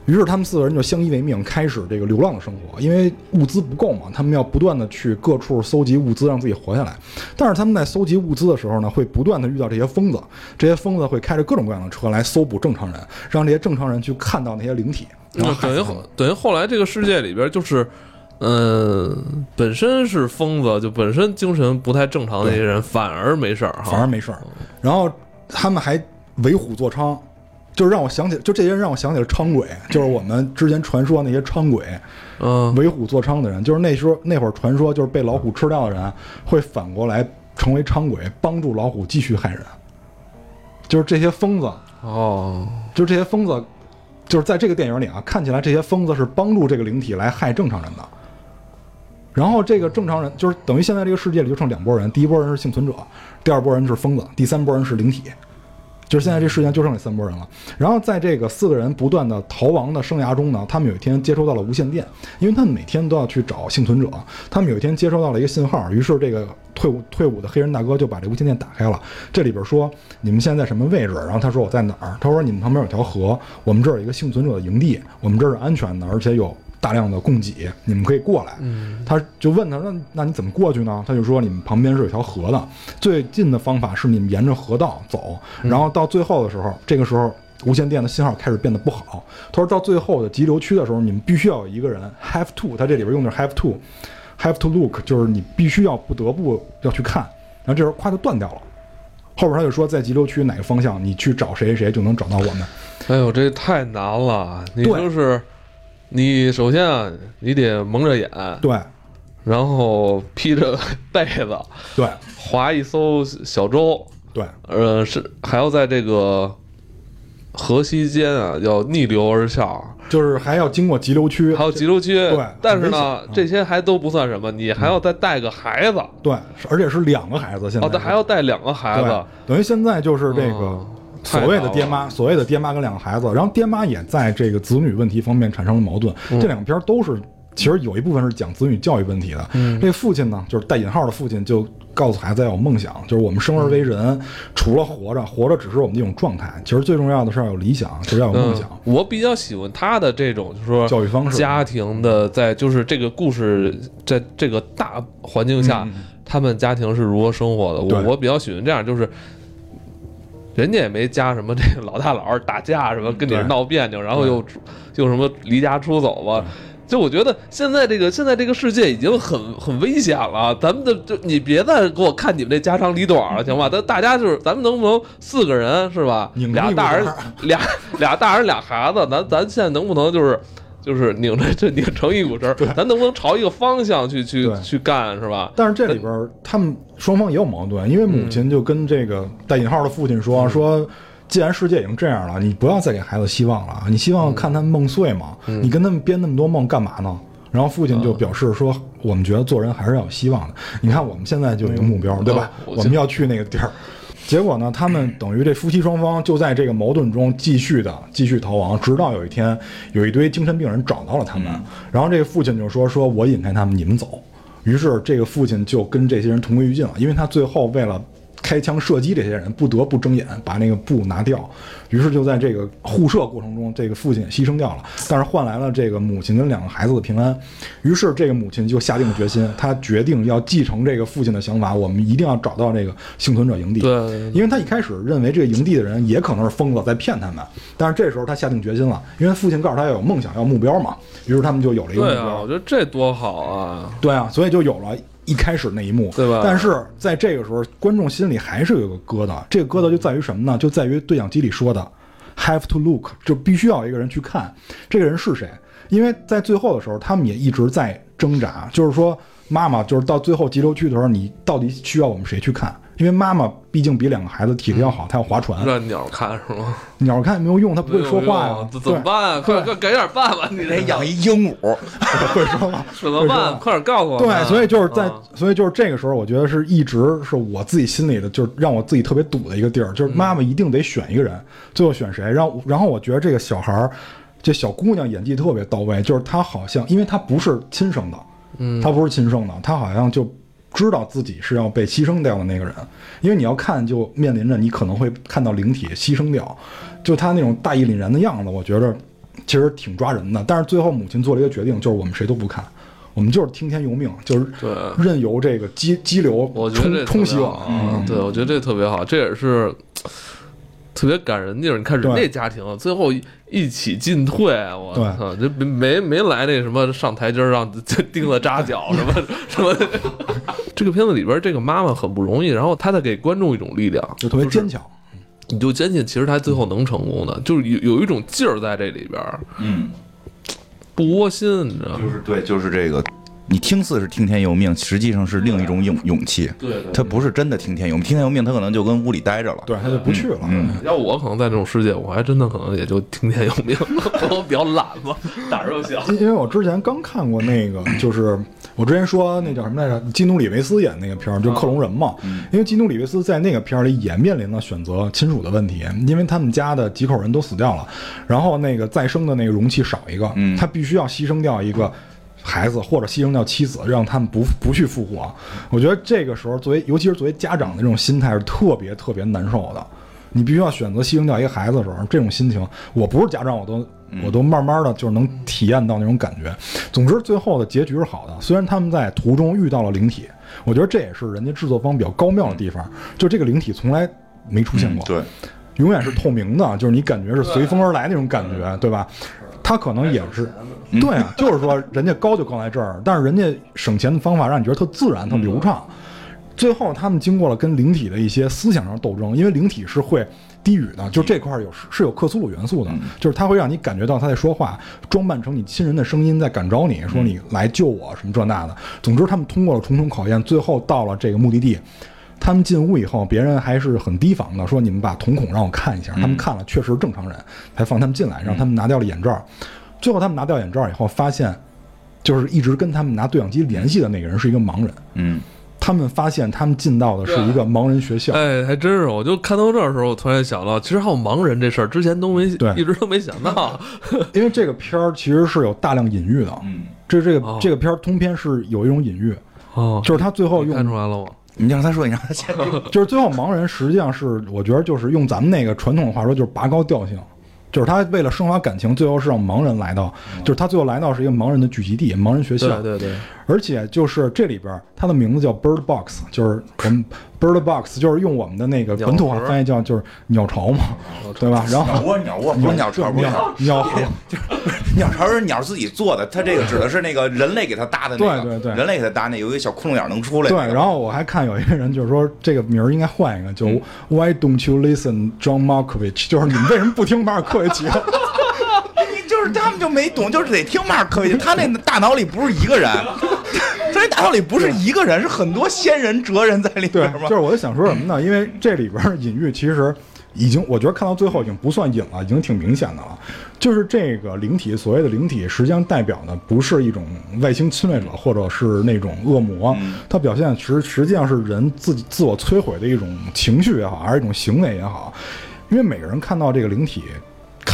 于是他们四个人就相依为命，开始这个流浪的生活。因为物资不够嘛，他们要不断的去各处搜集物资，让自己活下来。但是他们在搜集物资的时候呢，会不断的遇到这些疯子，这些疯子会开着各种各样的车来搜捕正常人，让这些正常人去看到那些灵体，然后那等于等于后来这个世界里边就是，嗯、本身是疯子，就本身精神不太正常的那些人反而没事儿哈，反而没事儿。然后他们还为虎作伥，就是让我想起，就这些人让我想起了伥鬼，就是我们之前传说那些伥鬼，嗯，为虎作伥的人，就是那时候那会儿传说，就是被老虎吃掉的人会反过来成为伥鬼，帮助老虎继续害人。就是这些疯子，哦，就是这些疯子，就是在这个电影里啊，看起来这些疯子是帮助这个灵体来害正常人的。然后这个正常人就是等于现在这个世界里就剩两拨人，第一拨人是幸存者，第二拨人是疯子，第三拨人是灵体。就是现在这世界上就剩这三拨人了。然后在这个四个人不断的逃亡的生涯中呢，他们有一天接收到了无线电，因为他们每天都要去找幸存者。他们有一天接收到了一个信号，于是这个退伍退伍的黑人大哥就把这无线电打开了。这里边说你们现在在什么位置？然后他说我在哪儿？他说你们旁边有条河，我们这儿有一个幸存者的营地，我们这儿是安全的，而且有大量的供给，你们可以过来。他就问他，那那你怎么过去呢？他就说你们旁边是有条河的，最近的方法是你们沿着河道走，然后到最后的时候，这个时候无线电的信号开始变得不好。他说到最后的急流区的时候，你们必须要有一个人 have to，他这里边用的是 have to，have to look，就是你必须要不得不要去看，然后这时候咵就断掉了。后边他就说，在急流区哪个方向，你去找谁谁谁就能找到我们。哎呦，这太难了！你就是，你首先啊，你得蒙着眼，对。然后披着被子，对。划一艘小舟，对。呃，是还要在这个河西间啊，要逆流而下，就是还要经过急流区，还有急流区。对但是呢，这些还都不算什么，你还要再带个孩子，对，而且是两个孩子，现在。哦，他还要带两个孩子，等于现在就是这个所谓的爹妈，所谓的爹妈跟两个孩子，然后爹妈也在这个子女问题方面产生了矛盾。嗯这两个片儿都是，其实有一部分是讲子女教育问题的。嗯这父亲呢，就是带引号的父亲，就告诉孩子要有梦想，就是我们生而为人，嗯除了活着，活着只是我们的一种状态，其实最重要的是要有理想，就是要有梦想。嗯。我比较喜欢他的这种，就是说教育方式家庭的在就是这个故事在这个大环境下，他们家庭是如何生活的。我我比较喜欢这样，就是。人家也没加什么这个老大老二打架什么，跟你闹别扭，然后又又什么离家出走吧。就我觉得现在这个现在这个世界已经很很危险了，咱们的就你别再给我看你们这家长里短了，行吧？咱大家就是咱们能不能四个人是吧？俩大人俩俩大人俩孩子，咱咱现在能不能就是就是拧着这拧成一股绳儿，咱能不能朝一个方向去去去干是吧？但是这里边儿他们双方也有矛盾，因为母亲就跟这个带引号的父亲说说。既然世界已经这样了，你不要再给孩子希望了。你希望看他们梦碎吗？你跟他们编那么多梦干嘛呢？然后父亲就表示说，我们觉得做人还是要有希望的。你看我们现在就有一个目标，对吧？我我们要去那个地儿。结果呢，他们等于这夫妻双方就在这个矛盾中继续的继续逃亡，直到有一天有一堆精神病人找到了他们，然后这个父亲就说：“说我引开他们，你们走。”于是这个父亲就跟这些人同归于尽了，因为他最后为了开枪射击这些人，不得不睁眼把那个布拿掉。于是就在这个互射过程中，这个父亲也牺牲掉了，但是换来了这个母亲跟两个孩子的平安。于是这个母亲就下定了决心，她决定要继承这个父亲的想法，我们一定要找到这个幸存者营地。对，因为他一开始认为这个营地的人也可能是疯子在骗他们，但是这时候他下定决心了，因为父亲告诉他要有梦想，要目标嘛，于是他们就有了一个目对啊，标我。觉得这多好啊！对啊，所以就有了一开始那一幕，对吧但是在这个时候，观众心里还是有个疙瘩，这个疙瘩就在于什么呢？就在于对讲机里说的 “have to look”，就必须要一个人去看这个人是谁。因为在最后的时候，他们也一直在挣扎，就是说妈妈，就是到最后急流区的时候，你到底需要我们谁去看？因为妈妈毕竟比两个孩子体力要好，她要划船，让鸟看是吗？*laughs* 鸟看也没有用，她不会说话呀怎么办啊？快快给点办法！你得养一鹦鹉，*laughs* 会说话。怎么办？快点告诉我。对，所以就是在，啊所以就是这个时候，我觉得是一直是我自己心里的，就是让我自己特别堵的一个地儿，就是妈妈一定得选一个人，最后选谁？然后，然后我觉得这个小孩儿，这小姑娘演技特别到位，就是她好像，因为她不是亲生的，嗯她不是亲生的，她好像就知道自己是要被牺牲掉的那个人，因为你要看，就面临着你可能会看到灵体牺牲掉，就他那种大义凛然的样子，我觉得其实挺抓人的。但是最后母亲做了一个决定，就是我们谁都不看。我们就是听天由命，就是对任由这个激激流我觉得这冲冲洗我对，我觉得这特别好，这也是特别感人的地方。你看人那家家庭最后一起进退，我操，就没没没来那什么上台阶儿让 *laughs* 钉子扎脚 *laughs* 什么什么。这个片子里边，这个妈妈很不容易，然后她在给观众一种力量，就特别坚强。你就坚信其实她最后能成功的，就是有有一种劲儿在这里边儿，嗯，不窝心，你知道吗？就是对，就是这个，你听似是听天由命，实际上是另一种勇勇气。对对他不是真的听天由命，听天由命，他可能就跟屋里待着了。对，他就不去了。嗯要我可能在这种世界，我还真的可能也就听天由命，我比较懒嘛，*laughs* 胆儿又小。因因为我之前刚看过那个，就是我之前说那叫什么来着？基努里维斯演那个片儿，就克隆人嘛。因为基努里维斯在那个片儿里也面临了选择亲属的问题，因为他们家的几口人都死掉了，然后那个再生的那个容器少一个，嗯他必须要牺牲掉一个。孩子或者牺牲掉妻子，让他们不不去复活。我觉得这个时候，作为尤其是作为家长的这种心态是特别特别难受的。你必须要选择牺牲掉一个孩子的时候，这种心情，我不是家长，我都我都慢慢的就是能体验到那种感觉。总之，最后的结局是好的。虽然他们在途中遇到了灵体，我觉得这也是人家制作方比较高妙的地方，就这个灵体从来没出现过，对，永远是透明的，就是你感觉是随风而来那种感觉，对吧？他可能也是，对啊，就是说人家高就高在这儿，但是人家省钱的方法让你觉得特自然、特流畅。最后他们经过了跟灵体的一些思想上斗争，因为灵体是会低语的，就这块儿有是有克苏鲁元素的，就是它会让你感觉到他在说话，装扮成你亲人的声音在感召你说你来救我什么这那的。总之，他们通过了重重考验，最后到了这个目的地。他们进屋以后，别人还是很提防的，说你们把瞳孔让我看一下。他们看了，确实正常人，才放他们进来，让他们拿掉了眼罩。最后他们拿掉眼罩以后，发现就是一直跟他们拿对讲机联系的那个人是一个盲人。嗯，他们发现他们进到的是一个盲人学校，哎，还真是，我就看到这儿的时候，我突然想到，其实还有盲人这事儿，之前都没，对一直都没想到。*laughs* 因为这个片儿其实是有大量隐喻的。嗯，这这个、哦这个片儿通篇是有一种隐喻，哦，就是他最后用看出，来了吗？你让他说，你让他先说。*laughs* 就是最后盲人实际上是我觉得就是用咱们那个传统的话说，就是拔高调性。就是他为了升华感情，最后是让盲人来到，就是他最后来到是一个盲人的聚集地，盲人学校。对对对，而且就是这里边儿，它的名字叫 Bird Box，就是我们 Bird Box，就是用我们的那个本土话翻译叫就是鸟巢嘛，对吧？然后鸟窝，鸟窝，不是鸟巢，不是鸟鸟鸟巢，*laughs* 鸟巢是鸟自己做的，它这个指的是那个人类给它搭的那个，对对对人类给它搭那有一个小窟窿眼能出来对。，然后我还看有一个人就是说这个名儿应该换一个，就 Why don't you listen John Malkovich？就是你们为什么不听马尔科维奇？你 *laughs* 就是他们就没懂，就是得听马尔科维奇，他那大脑里不是一个人，大道理不是一个人，是很多仙人哲人在里对边，吗？就是我就想说什么呢？因为这里边儿隐喻其实已经，我觉得看到最后已经不算隐了，已经挺明显的了。就是这个灵体，所谓的灵体，实际上代表的不是一种外星侵略者，或者是那种恶魔，它表现实实际上是人自己自我摧毁的一种情绪也好，还是一种行为也好。因为每个人看到这个灵体。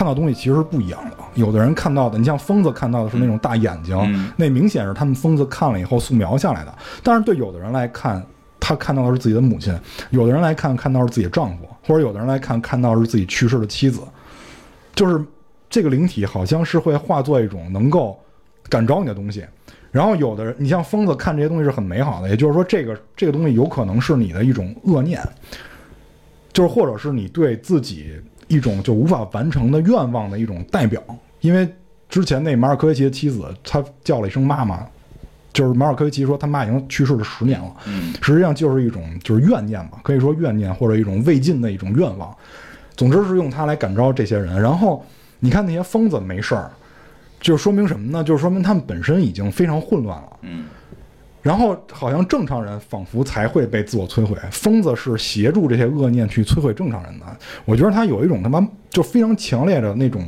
看到东西其实是不一样的，有的人看到的，你像疯子看到的是那种大眼睛，嗯那明显是他们疯子看了以后素描下来的。但是对有的人来看，他看到的是自己的母亲；有的人来看，看到是自己的丈夫，或者有的人来看，看到是自己去世的妻子。就是这个灵体好像是会化作一种能够感召你的东西。然后有的人，你像疯子看这些东西是很美好的，也就是说，这个这个东西有可能是你的一种恶念，就是或者是你对自己一种就无法完成的愿望的一种代表。因为之前那马尔科维奇的妻子，他叫了一声妈妈，就是马尔科维奇说他妈已经去世了十年了，嗯实际上就是一种就是怨念吧，可以说怨念或者一种未尽的一种愿望。总之是用它来感召这些人。然后你看那些疯子没事儿，就说明什么呢？就是说明他们本身已经非常混乱了。嗯然后好像正常人仿佛才会被自我摧毁，疯子是协助这些恶念去摧毁正常人的。我觉得他有一种他妈就非常强烈的那种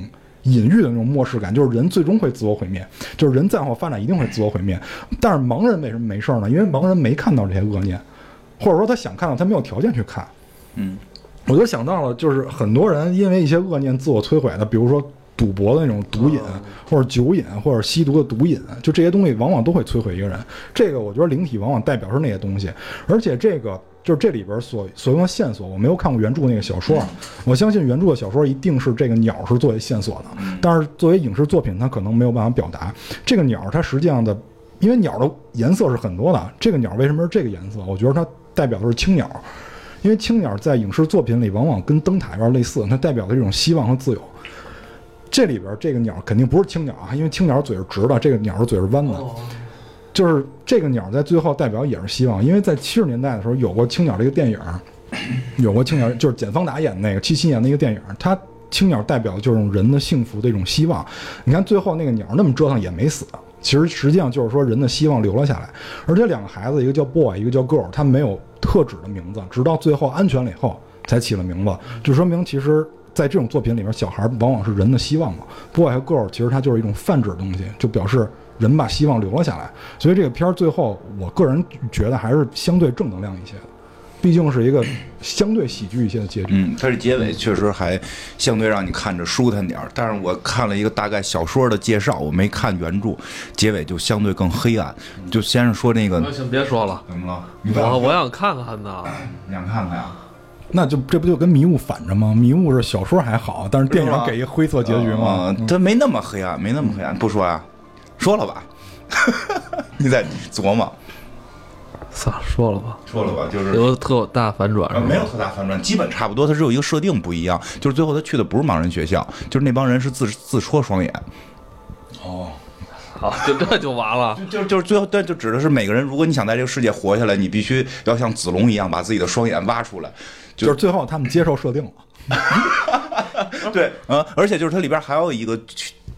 隐喻的那种漠视感，就是人最终会自我毁灭，就是人再往发展一定会自我毁灭。但是盲人为什么没事儿呢？因为盲人没看到这些恶念，或者说他想看到，他没有条件去看。嗯我就想到了，就是很多人因为一些恶念自我摧毁的，比如说赌博的那种毒瘾，或者酒瘾，或者吸毒的毒瘾，就这些东西往往都会摧毁一个人。这个我觉得灵体往往代表是那些东西，而且这个就是这里边所所用的线索，我没有看过原著那个小说啊，我相信原著的小说一定是这个鸟是作为线索的，但是作为影视作品，它可能没有办法表达这个鸟它实际上的。因为鸟的颜色是很多的，这个鸟为什么是这个颜色？我觉得它代表的是青鸟，因为青鸟在影视作品里往往跟灯塔有点类似，它代表的这种希望和自由。这里边这个鸟肯定不是青鸟啊，因为青鸟嘴是直的，这个鸟的嘴是弯的。就是这个鸟在最后代表也是希望，因为在七十年代的时候有过青鸟这个电影，*coughs* 有过青鸟，就是简方达演那个七七年的一个电影，它青鸟代表的就是人的幸福的一种希望。你看最后那个鸟那么折腾也没死，其实实际上就是说人的希望留了下来。而且两个孩子，一个叫 boy，一个叫 girl，他没有特指的名字，直到最后安全了以后才起了名字，就说明其实。在这种作品里面，小孩往往是人的希望嘛。boy 和 girl 其实它就是一种泛指的东西，就表示人把希望留了下来。所以这个片儿最后，我个人觉得还是相对正能量一些的，毕竟是一个相对喜剧一些的结局。嗯，它这结尾确实还相对让你看着舒坦点儿。但是我看了一个大概小说的介绍，我没看原著，结尾就相对更黑暗。就先是说那个行，别说了，怎么了？我我想看看呢，你想看看呀？那就这不就跟迷雾反着吗？迷雾是小说还好，但是电影给一灰色结局嘛。它没那么黑暗，没那么黑暗。不说呀，说了吧。*laughs* 你在琢磨。算了，说了吧。说了吧，就是有特大反转。没有特大反转，基本差不多。它只有一个设定不一样，就是最后他去的不是盲人学校，就是那帮人是自自戳双眼。哦。好，就这就完了。就就就是最后，但就指的是每个人，如果你想在这个世界活下来，你必须要像子龙一样把自己的双眼挖出来。就是最后他们接受设定了，*laughs* 对，嗯，而且就是它里边还有一个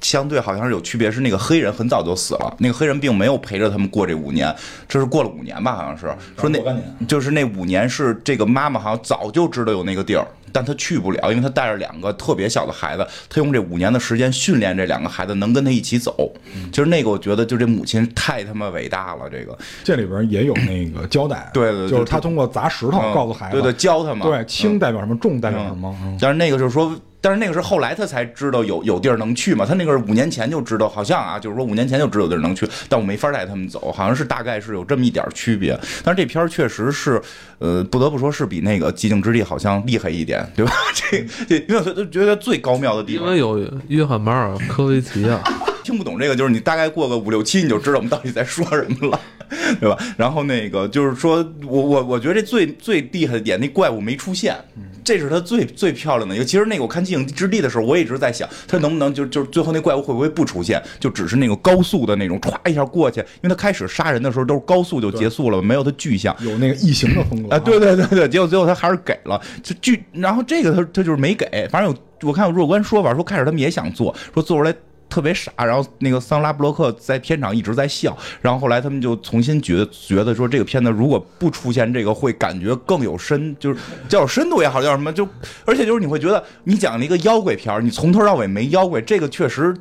相对好像是有区别，是那个黑人很早就死了，那个黑人并没有陪着他们过这五年，这是过了五年吧，好像是说那就是那五年是这个妈妈好像早就知道有那个地儿。但他去不了，因为他带着两个特别小的孩子，他用这五年的时间训练这两个孩子能跟他一起走。其实那个我觉得，就这母亲太他妈伟大了。这个这里边也有那个交代，对对，就是他通过砸石头告诉孩子，对对，教他嘛。对，轻代表什么，重代表什么。但是那个就是说。但是那个是后来他才知道有有地儿能去嘛？他那个是五年前就知道，好像啊，就是说五年前就知道有地儿能去，但我没法带他们走，好像是大概是有这么一点区别。但是这片儿确实是，呃，不得不说是比那个《寂静之地》好像厉害一点，对吧？这这，因为我觉得最高妙的地方，因为有约翰马尔科维奇啊。听不懂这个，就是你大概过个五六七，你就知道我们到底在说什么了，*laughs* 对吧？然后那个就是说我我我觉得这最最厉害的点，那怪物没出现，这是他最最漂亮的一个。其实那个我看《寂静之地》的时候，我一直在想，他能不能就就最后那怪物会不会不出现，就只是那个高速的那种歘一下过去，因为他开始杀人的时候都是高速就结束了，没有他具象，有那个异形的风格啊。对对对对，结果最后他还是给了，就具，然后这个他他就是没给，反正有我看有若干说法，说开始他们也想做，说做出来。特别傻，然后那个桑拉布洛克在片场一直在笑，然后后来他们就重新觉得觉得说这个片子如果不出现这个会感觉更有深，就是叫有深度也好，叫什么就，而且就是你会觉得你讲了一个妖怪片你从头到尾没妖怪，这个确实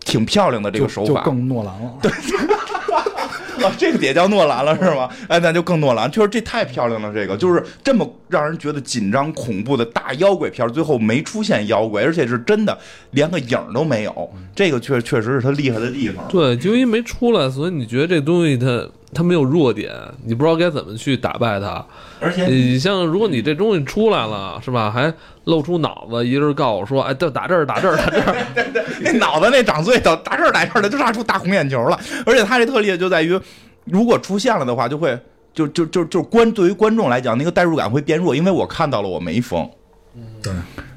挺漂亮的这个手法，就更诺兰了。对。*laughs* 这个也叫诺兰了是吗？哎，那就更诺兰，确实这太漂亮了。这个就是这么让人觉得紧张恐怖的大妖怪片，最后没出现妖怪，而且是真的连个影都没有。这个确确实是他厉害的地方。对，就因为没出来，所以你觉得这东西它它没有弱点，你不知道该怎么去打败他。而且你像如果你这东西出来了，是吧？还露出脑子，一人告诉我说：“哎，就打这儿，打这儿，打这儿。*laughs* ”那脑子那长最到打这儿，打这儿的，就炸出大红眼球了。而且他这特例就在于。如果出现了的话，就会就就就就观对于观众来讲，那个代入感会变弱，因为我看到了我没疯。对，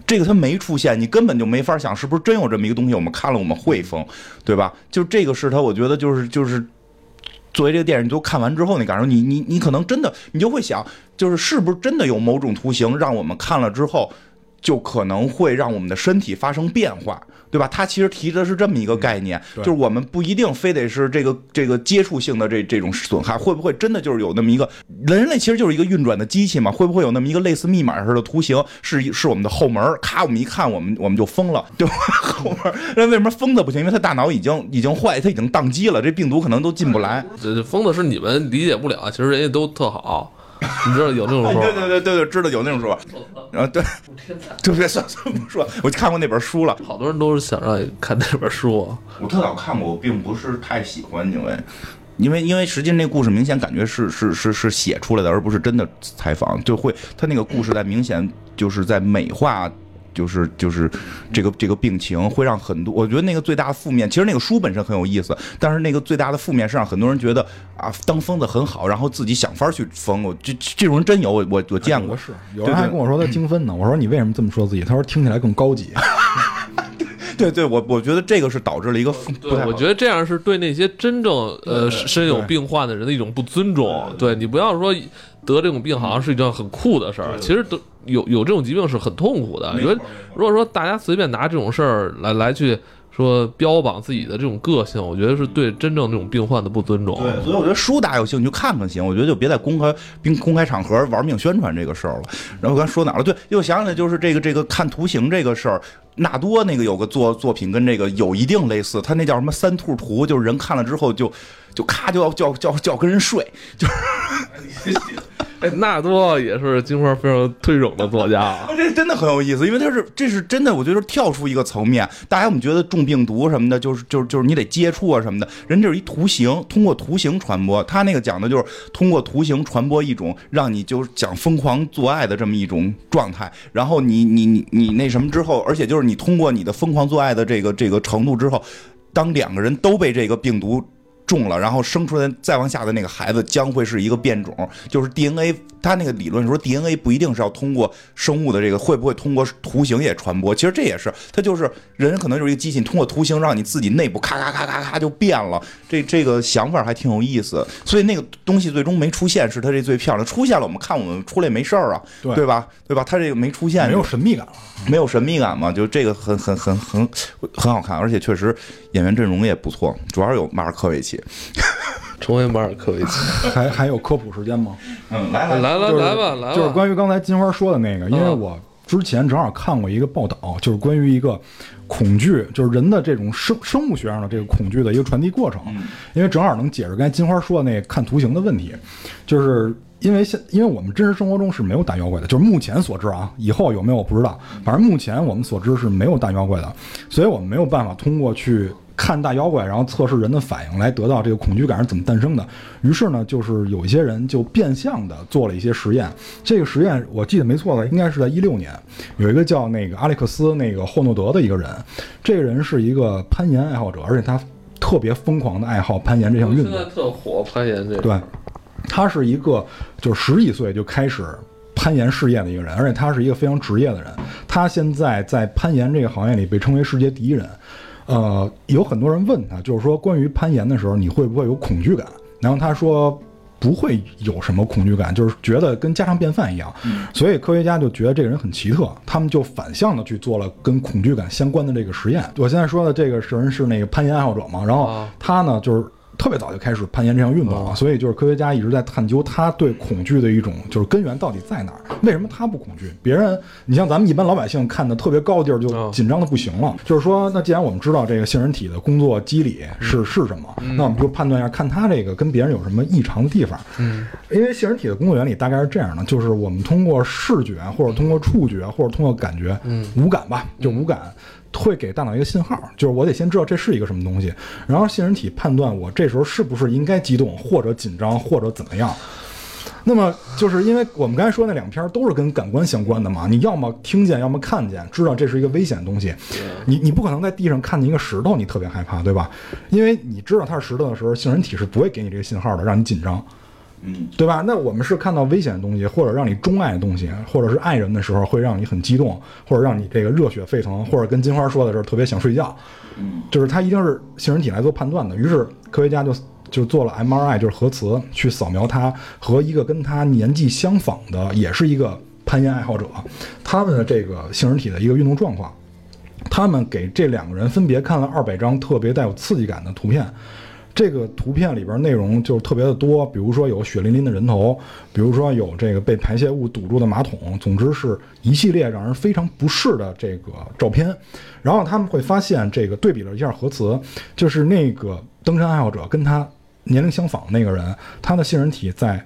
这个他没出现，你根本就没法想是不是真有这么一个东西，我们看了我们会疯，对吧？就这个是他，我觉得就是就是作为这个电影，你都看完之后你感受，你你你可能真的你就会想，就是是不是真的有某种图形让我们看了之后，就可能会让我们的身体发生变化。对吧？它其实提的是这么一个概念，就是我们不一定非得是这个这个接触性的这这种损害，会不会真的就是有那么一个人类其实就是一个运转的机器嘛？会不会有那么一个类似密码似的图形，是是我们的后门？咔，我们一看，我们我们就疯了，对吧？*laughs* 后门，那为什么疯子不行？因为他大脑已经已经坏，他已经宕机了，这病毒可能都进不来。*laughs* 这疯子是你们理解不了，其实人家都特好。你知道有那种说？*laughs* 对对对对对，知道有那种说法。然后对，*laughs* 就别算算 *laughs* 不说。我看过那本书了，好多人都是想让你看那本书。我特早看过，我并不是太喜欢，因为因为因为实际那故事明显感觉是是是是写出来的，而不是真的采访，就会他那个故事在明显就是在美化。就是就是这个这个病情会让很多，我觉得那个最大的负面，其实那个书本身很有意思，但是那个最大的负面是让很多人觉得啊，当疯子很好，然后自己想法去疯。我这这种人真有，我我我见过。是有人还跟我说他精分呢，我说你为什么这么说自己？他说听起来更高级。*laughs* 对对，我我觉得这个是导致了一个不对太，好我觉得这样是对那些真正呃身有病患的人的一种不尊重。对你不要说得这种病好像是一件很酷的事儿，其实得有有这种疾病是很痛苦的。你说如果说大家随便拿这种事儿来来去说标榜自己的这种个性，我觉得是对真正这种病患的不尊重。对，所以我觉得书大家有兴趣就看看行，我觉得就别在公开并公开场合玩命宣传这个事儿了。然后我刚才说哪儿了？对，又想起来就是这个这个看图形这个事儿。纳多那个有个作作品跟这个有一定类似，他那叫什么三兔图，就是人看了之后就就咔就要就要就要跟人睡，*laughs* 哎，纳多也是金花非常推崇的作家啊。*laughs* 这真的很有意思，因为他是这是真的，我觉得跳出一个层面，大家我们觉得中病毒什么的，就是就是就是你得接触啊什么的，人这是一图形，通过图形传播，他那个讲的就是通过图形传播一种让你就是讲疯狂做爱的这么一种状态，然后你你你你那什么之后，而且就是你通过你的疯狂做爱的这个这个程度之后，当两个人都被这个病毒。中了，然后生出来再往下的那个孩子将会是一个变种，就是 DNA。他那个理论说 DNA 不一定是要通过生物的这个，会不会通过图形也传播？其实这也是，它就是人可能就是一个机器，通过图形让你自己内部咔咔咔咔咔就变了。这这个想法还挺有意思。所以那个东西最终没出现，是它这最漂亮。出现了，我们看我们出来没事儿啊，对对吧？对吧？它这个没出现，没有神秘感了。没有神秘感嘛？就这个很很很很很好看，而且确实演员阵容也不错，主要是有马尔科维奇。*laughs* 重回马尔科维奇，*laughs* 还还有科普时间吗？*laughs* 嗯，来来来就是来吧来吧，就是关于刚才金花说的那个，因为嗯我之前正好看过一个报道，就是关于一个恐惧，就是人的这种生生物学上的这个恐惧的一个传递过程。因为正好能解释刚才金花说的那个看图形的问题，就是因为现因为我们真实生活中是没有大妖怪的，就是目前所知啊，以后有没有我不知道，反正目前我们所知是没有大妖怪的，所以我们没有办法通过去。看大妖怪，然后测试人的反应，来得到这个恐惧感是怎么诞生的。于是呢，就是有一些人就变相的做了一些实验。这个实验我记得没错的，应该是在一六年，有一个叫那个阿历克斯那个霍诺德的一个人，这个人是一个攀岩爱好者，而且他特别疯狂的爱好攀岩这项运动现在。特火攀岩这个，对，他是一个就是十几岁就开始攀岩事业的一个人，而且他是一个非常职业的人。他现在在攀岩这个行业里被称为世界第一人。呃，有很多人问他，就是说关于攀岩的时候，你会不会有恐惧感？然后他说不会有什么恐惧感，就是觉得跟家常便饭一样。所以科学家就觉得这个人很奇特，他们就反向的去做了跟恐惧感相关的这个实验。我现在说的这个人是那个攀岩爱好者嘛，然后他呢就是。特别早就开始攀岩这项运动了，所以就是科学家一直在探究他对恐惧的一种就是根源到底在哪儿？为什么他不恐惧？别人，你像咱们一般老百姓看的特别高的地儿就嗯紧张的不行了。就是说，那既然我们知道这个杏仁体的工作机理是是什么，那我们就判断一下，看它这个跟别人有什么异常的地方。嗯，因为杏仁体的工作原理大概是这样的，就是我们通过视觉或者通过触觉或者通过感觉，嗯，五感吧，就五感。会给大脑一个信号，就是我得先知道这是一个什么东西，然后杏仁体判断我这时候是不是应该激动或者紧张或者怎么样。那么就是因为我们刚才说那两篇都是跟感官相关的嘛，你要么听见，要么看见，知道这是一个危险的东西。你你不可能在地上看见一个石头，你特别害怕，对吧？因为你知道它是石头的时候，杏仁体是不会给你这个信号的，让你紧张。嗯，对吧？那我们是看到危险的东西，或者让你钟爱的东西，或者是爱人的时候，会让你很激动，或者让你这个热血沸腾，或者跟金花说的时候特别想睡觉。嗯，就是它一定是杏仁体来做判断的。于是科学家就就做了 MRI，就是核磁，去扫描他和一个跟他年纪相仿的，也是一个攀岩爱好者，他们的这个杏仁体的一个运动状况。他们给这两个人分别看了二百张特别带有刺激感的图片。这个图片里边内容就是特别的多，比如说有血淋淋的人头，比如说有这个被排泄物堵住的马桶，总之是一系列让人非常不适的这个照片。然后他们会发现，这个对比了一下核磁，就是那个登山爱好者跟他年龄相仿的那个人，他的杏仁体在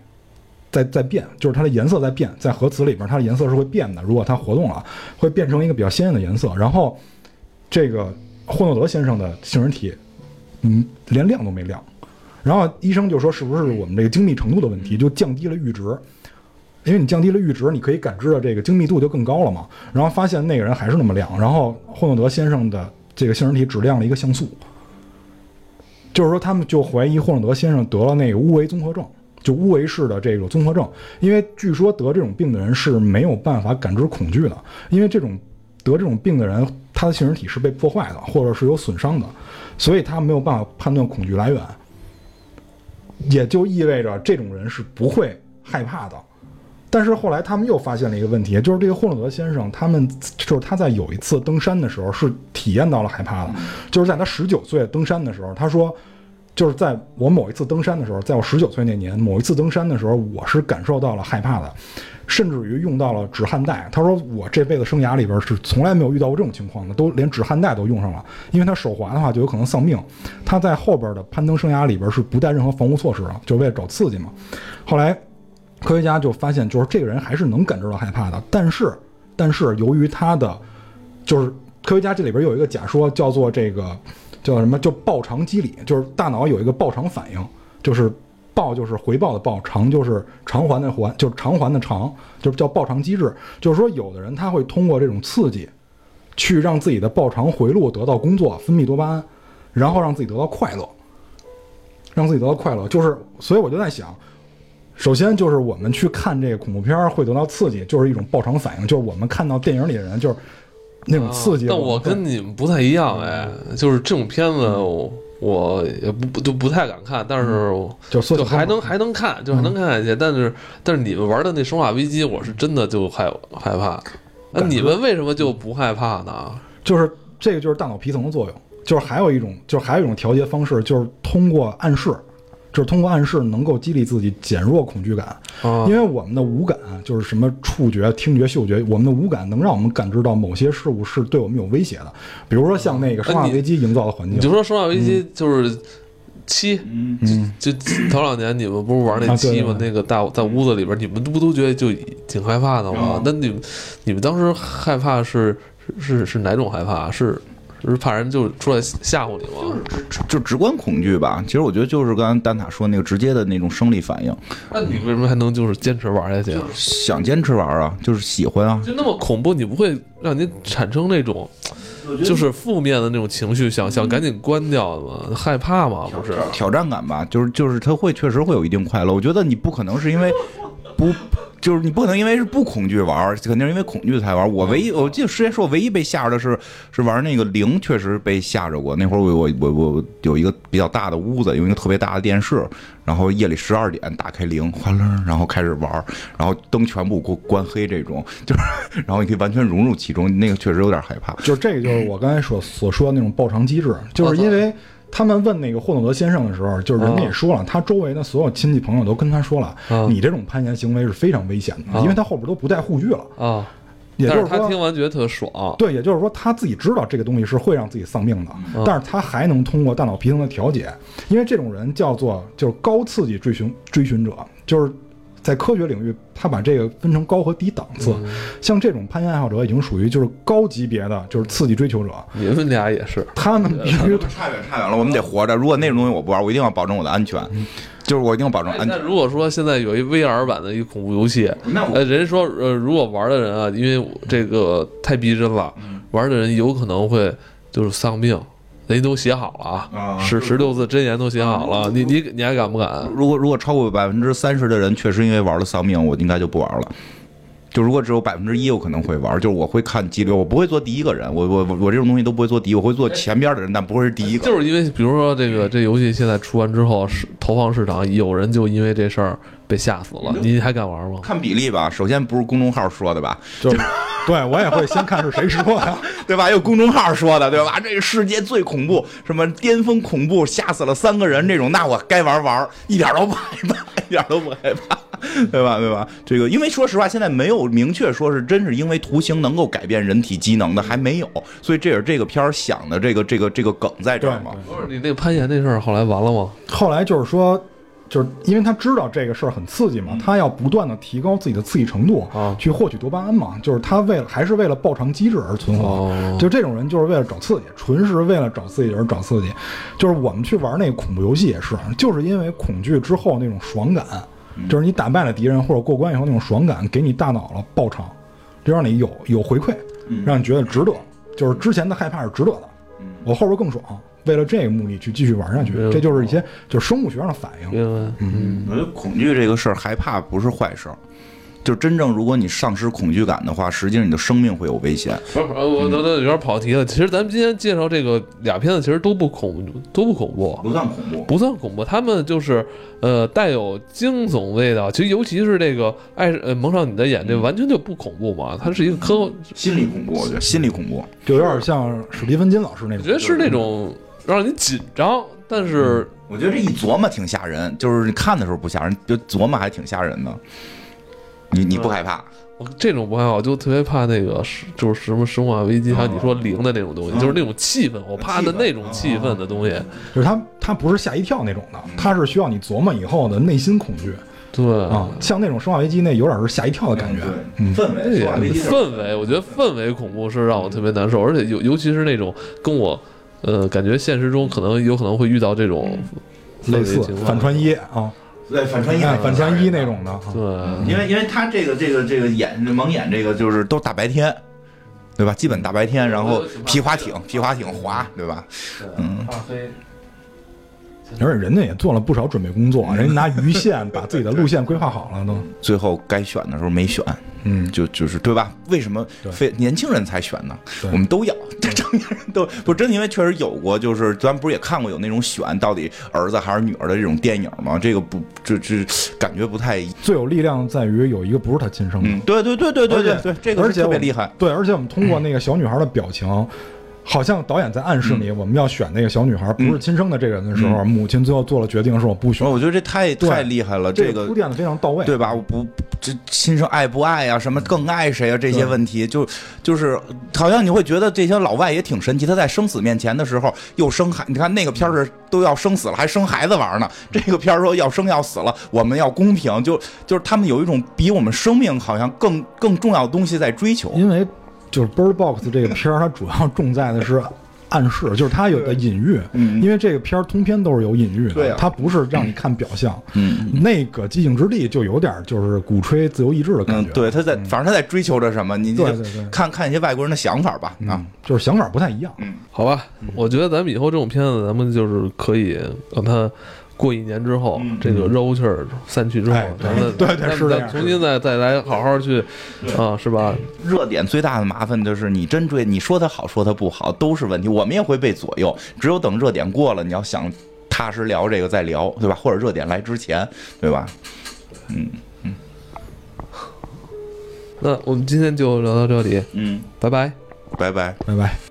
在在变，就是它的颜色在变，在核磁里边它的颜色是会变的，如果它活动了，会变成一个比较鲜艳的颜色。然后这个霍诺德先生的杏仁体。嗯，连亮都没亮，然后医生就说是不是我们这个精密程度的问题，就降低了阈值，因为你降低了阈值，你可以感知的这个精密度就更高了嘛。然后发现那个人还是那么亮，然后霍诺德先生的这个杏仁体只亮了一个像素，就是说他们就怀疑霍诺德先生得了那个乌维综合症，就乌维氏的这个综合症，因为据说得这种病的人是没有办法感知恐惧的，因为这种得这种病的人。他的杏仁体是被破坏的，或者是有损伤的，所以他没有办法判断恐惧来源，也就意味着这种人是不会害怕的。但是后来他们又发现了一个问题，就是这个霍洛德先生，他们就是他在有一次登山的时候是体验到了害怕的，就是在他十九岁登山的时候，他说，就是在我某一次登山的时候，在我十九岁那年某一次登山的时候，我是感受到了害怕的，甚至于用到了止汗带。他说我这辈子生涯里边是从来没有遇到过这种情况的，都连止汗带都用上了，因为他手滑的话就有可能丧命。他在后边的攀登生涯里边是不带任何防护措施的，就是为了找刺激嘛。后来。科学家就发现，就是这个人还是能感知到害怕的，但是，但是由于他的，就是科学家这里边有一个假说，叫做这个叫什么？叫报偿机理，就是大脑有一个报偿反应，就是报就是回报的报，偿就是偿还的还，就是偿还的偿，就是叫报偿机制。就是说，有的人他会通过这种刺激，去让自己的报偿回路得到工作，分泌多巴胺，然后让自己得到快乐，让自己得到快乐。就是，所以我就在想。首先就是我们去看这个恐怖片会得到刺激，就是一种报偿反应，就是我们看到电影里的人就是那种刺激。但我跟你们不太一样哎，就是这种片子我也不就不太敢看，但是就就还能还能看，就还能看下去。但是但是你们玩的那《生化危机》，我是真的就害害怕。那你们为什么就不害怕呢？就是这个就是大脑皮层的作用，就是还有一种就是还有一种调节方式，就是通过暗示。就是通过暗示能够激励自己减弱恐惧感，因为我们的五感就是什么触觉、听觉、嗅觉，我们的五感能让我们感知到某些事物是对我们有威胁的。比如说像那个《生化危机》营造的环境，你就说《生化危机》就是七，就头两年你们不是玩那七吗？那个大在屋子里边，你们不都觉得就挺害怕的吗？那你们你们当时害怕是是是哪种害怕？是？就是怕人就出来吓唬你吗？就就直观恐惧吧。其实我觉得就是刚刚蛋塔说那个直接的那种生理反应。那你为什么还能就是坚持玩下去？想坚持玩啊，就是喜欢啊。就那么恐怖，你不会让你产生那种就是负面的那种情绪，想想赶紧关掉吗？害怕吗？不是挑战感吧？就是就是他会确实会有一定快乐。我觉得你不可能是因为不。就是你不可能因为是不恐惧玩，肯定是因为恐惧才玩。我唯一，我记得之前说，我唯一被吓着的是是玩那个零，确实被吓着过。那会儿我我我我有一个比较大的屋子，有一个特别大的电视，然后夜里十二点打开零，哗楞，然后开始玩，然后灯全部给我关黑，这种就是，然后你可以完全融入其中，那个确实有点害怕。就是这个，就是我刚才所所说的那种报偿机制，就是因为。他们问那个霍诺德先生的时候，就是人家也说了，他周围的所有亲戚朋友都跟他说了，你这种攀岩行为是非常危险的，因为他后边都不带护具了啊。也就是说，他听完觉得特爽。对，也就是说他自己知道这个东西是会让自己丧命的，但是他还能通过大脑皮层的调节，因为这种人叫做就是高刺激追寻追寻者，就是。在科学领域，他把这个分成高和低档次。像这种攀岩爱好者已经属于就是高级别的，就是刺激追求者。你们俩也是，他们 *laughs* 必须差远差远了。我们得活着。如果那种东西我不玩，我一定要保证我的安全。就是我一定要保证安全。那如果说现在有一 VR 版的一个恐怖游戏，呃，人说呃，如果玩的人啊，因为这个太逼真了，玩的人有可能会就是丧命。人都写好了啊，十十六字真言都写好了，你你你还敢不敢？如果如果超过百分之三十的人确实因为玩了丧命，我应该就不玩了。就如果只有百分之一，我可能会玩。就是我会看激流，我不会做第一个人。我我我这种东西都不会做第一，我会做前边的人，但不会是第一个。就是因为比如说这个这游戏现在出完之后，是投放市场，有人就因为这事儿被吓死了，你还敢玩吗？看比例吧，首先不是公众号说的吧？就是。*laughs* 对，我也会先看是谁说的，*laughs* 对吧？有公众号说的，对吧？这个世界最恐怖，什么巅峰恐怖，吓死了三个人这种，那我该玩玩，一点都不害怕，一点都不害怕，*laughs* 对吧？对吧？这个，因为说实话，现在没有明确说是真是因为图形能够改变人体机能的，还没有，所以这也是这个片儿想的这个这个这个梗在这儿嘛。不是你那个攀岩那事儿后来完了吗？后来就是说。就是因为他知道这个事儿很刺激嘛，他要不断的提高自己的刺激程度啊，去获取多巴胺嘛。就是他为了还是为了报偿机制而存活。就这种人就是为了找刺激，纯是为了找刺激而找刺激。就是我们去玩那个恐怖游戏也是，就是因为恐惧之后那种爽感，就是你打败了敌人或者过关以后那种爽感，给你大脑了报偿，就让你有有回馈，让你觉得值得。就是之前的害怕是值得的，我后边更爽。为了这个目的去继续玩下去，这就是一些就是生物学上的反应。嗯，我觉得恐惧这个事儿，害怕不是坏事儿。就真正如果你丧失恐惧感的话，实际上你的生命会有危险。不是，我都都有点跑题了。其实咱们今天介绍这个俩片子，其实都不恐都不恐怖，不算恐怖，不算恐怖，他们就是呃带有惊悚味道。其实尤其是这个爱呃蒙上你的眼，这完全就不恐怖嘛，它是一个科幻，心理恐怖，我觉得心理恐怖。就有点像史蒂芬金老师那种。我觉得是那种让你紧张，但是我觉得这一琢磨挺吓人，就是你看的时候不吓人，就琢磨还挺吓人的。你你不害怕？我这种不害怕，我，就特别怕那个是就是什么生化危机，还有你说零的那种东西，就是那种气氛，我怕的那种气氛的东西。就是他他不是吓一跳那种的，他是需要你琢磨以后的内心恐惧对啊。像那种生化危机那有点是吓一跳的感觉。嗯，氛围，生化危机氛围，我觉得氛围恐怖是让我特别难受，而且尤尤其是那种跟我，呃，感觉现实中可能有可能会遇到这种类似反穿衣啊，对反穿衣哎反穿衣那种的。啊对，因为因为他这个这个这个眼蒙眼这个就是都大白天，对吧？基本大白天，然后皮划艇皮划艇划，对吧？嗯，大黑。而且人家也做了不少准备工作，人家拿鱼线把自己的路线规划好了都。最后该选的时候没选，嗯，就就是对吧？为什么非年轻人才选呢？我们都要，这成年人都不真的，因为确实有过，就是咱不是也看过有那种选到底儿子还是女儿的这种电影吗？这个不这这感觉不太，最有力量在于有一个不是他亲生的。嗯，对对对对对对对，这个而且特别厉害。对，而且我们通过那个小女孩的表情，好像导演在暗示你，我们要选那个小女孩不是亲生的这个人的时候，母亲最后做了决定，是我不选。我觉得这太太厉害了，这个铺垫的非常到位。对吧？我不这亲生爱不爱呀、什么更爱谁啊？这些问题就就是好像你会觉得这些老外也挺神奇，他在生死面前的时候又生孩，你看那个片儿是都要生死了还生孩子玩呢，这个片儿说要生要死了，我们要公平，就就是他们有一种比我们生命好像更更重要的东西在追求。因为就是《Bird Box》这个片儿，它主要重在的是暗示，就是它有的隐喻。嗯因为这个片儿通篇都是有隐喻的，对啊它不是让你看表象。嗯那个《寂静之地》就有点就是鼓吹自由意志的感觉。，嗯对，他在反正他在追求着什么，你就对对对看看一些外国人的想法吧啊嗯。，就是想法不太一样。嗯好吧，我觉得咱们以后这种片子，咱们就是可以让它过一年之后，嗯这个热气儿散去之后，哎咱们对对是这样重新再再来好好去啊，是吧？热点最大的麻烦就是你真追，你说它好，说它不好都是问题，我们也会被左右。只有等热点过了，你要想踏实聊这个再聊，对吧？或者热点来之前，对吧？嗯那我们今天就聊到这里，嗯，拜拜。拜拜。拜拜。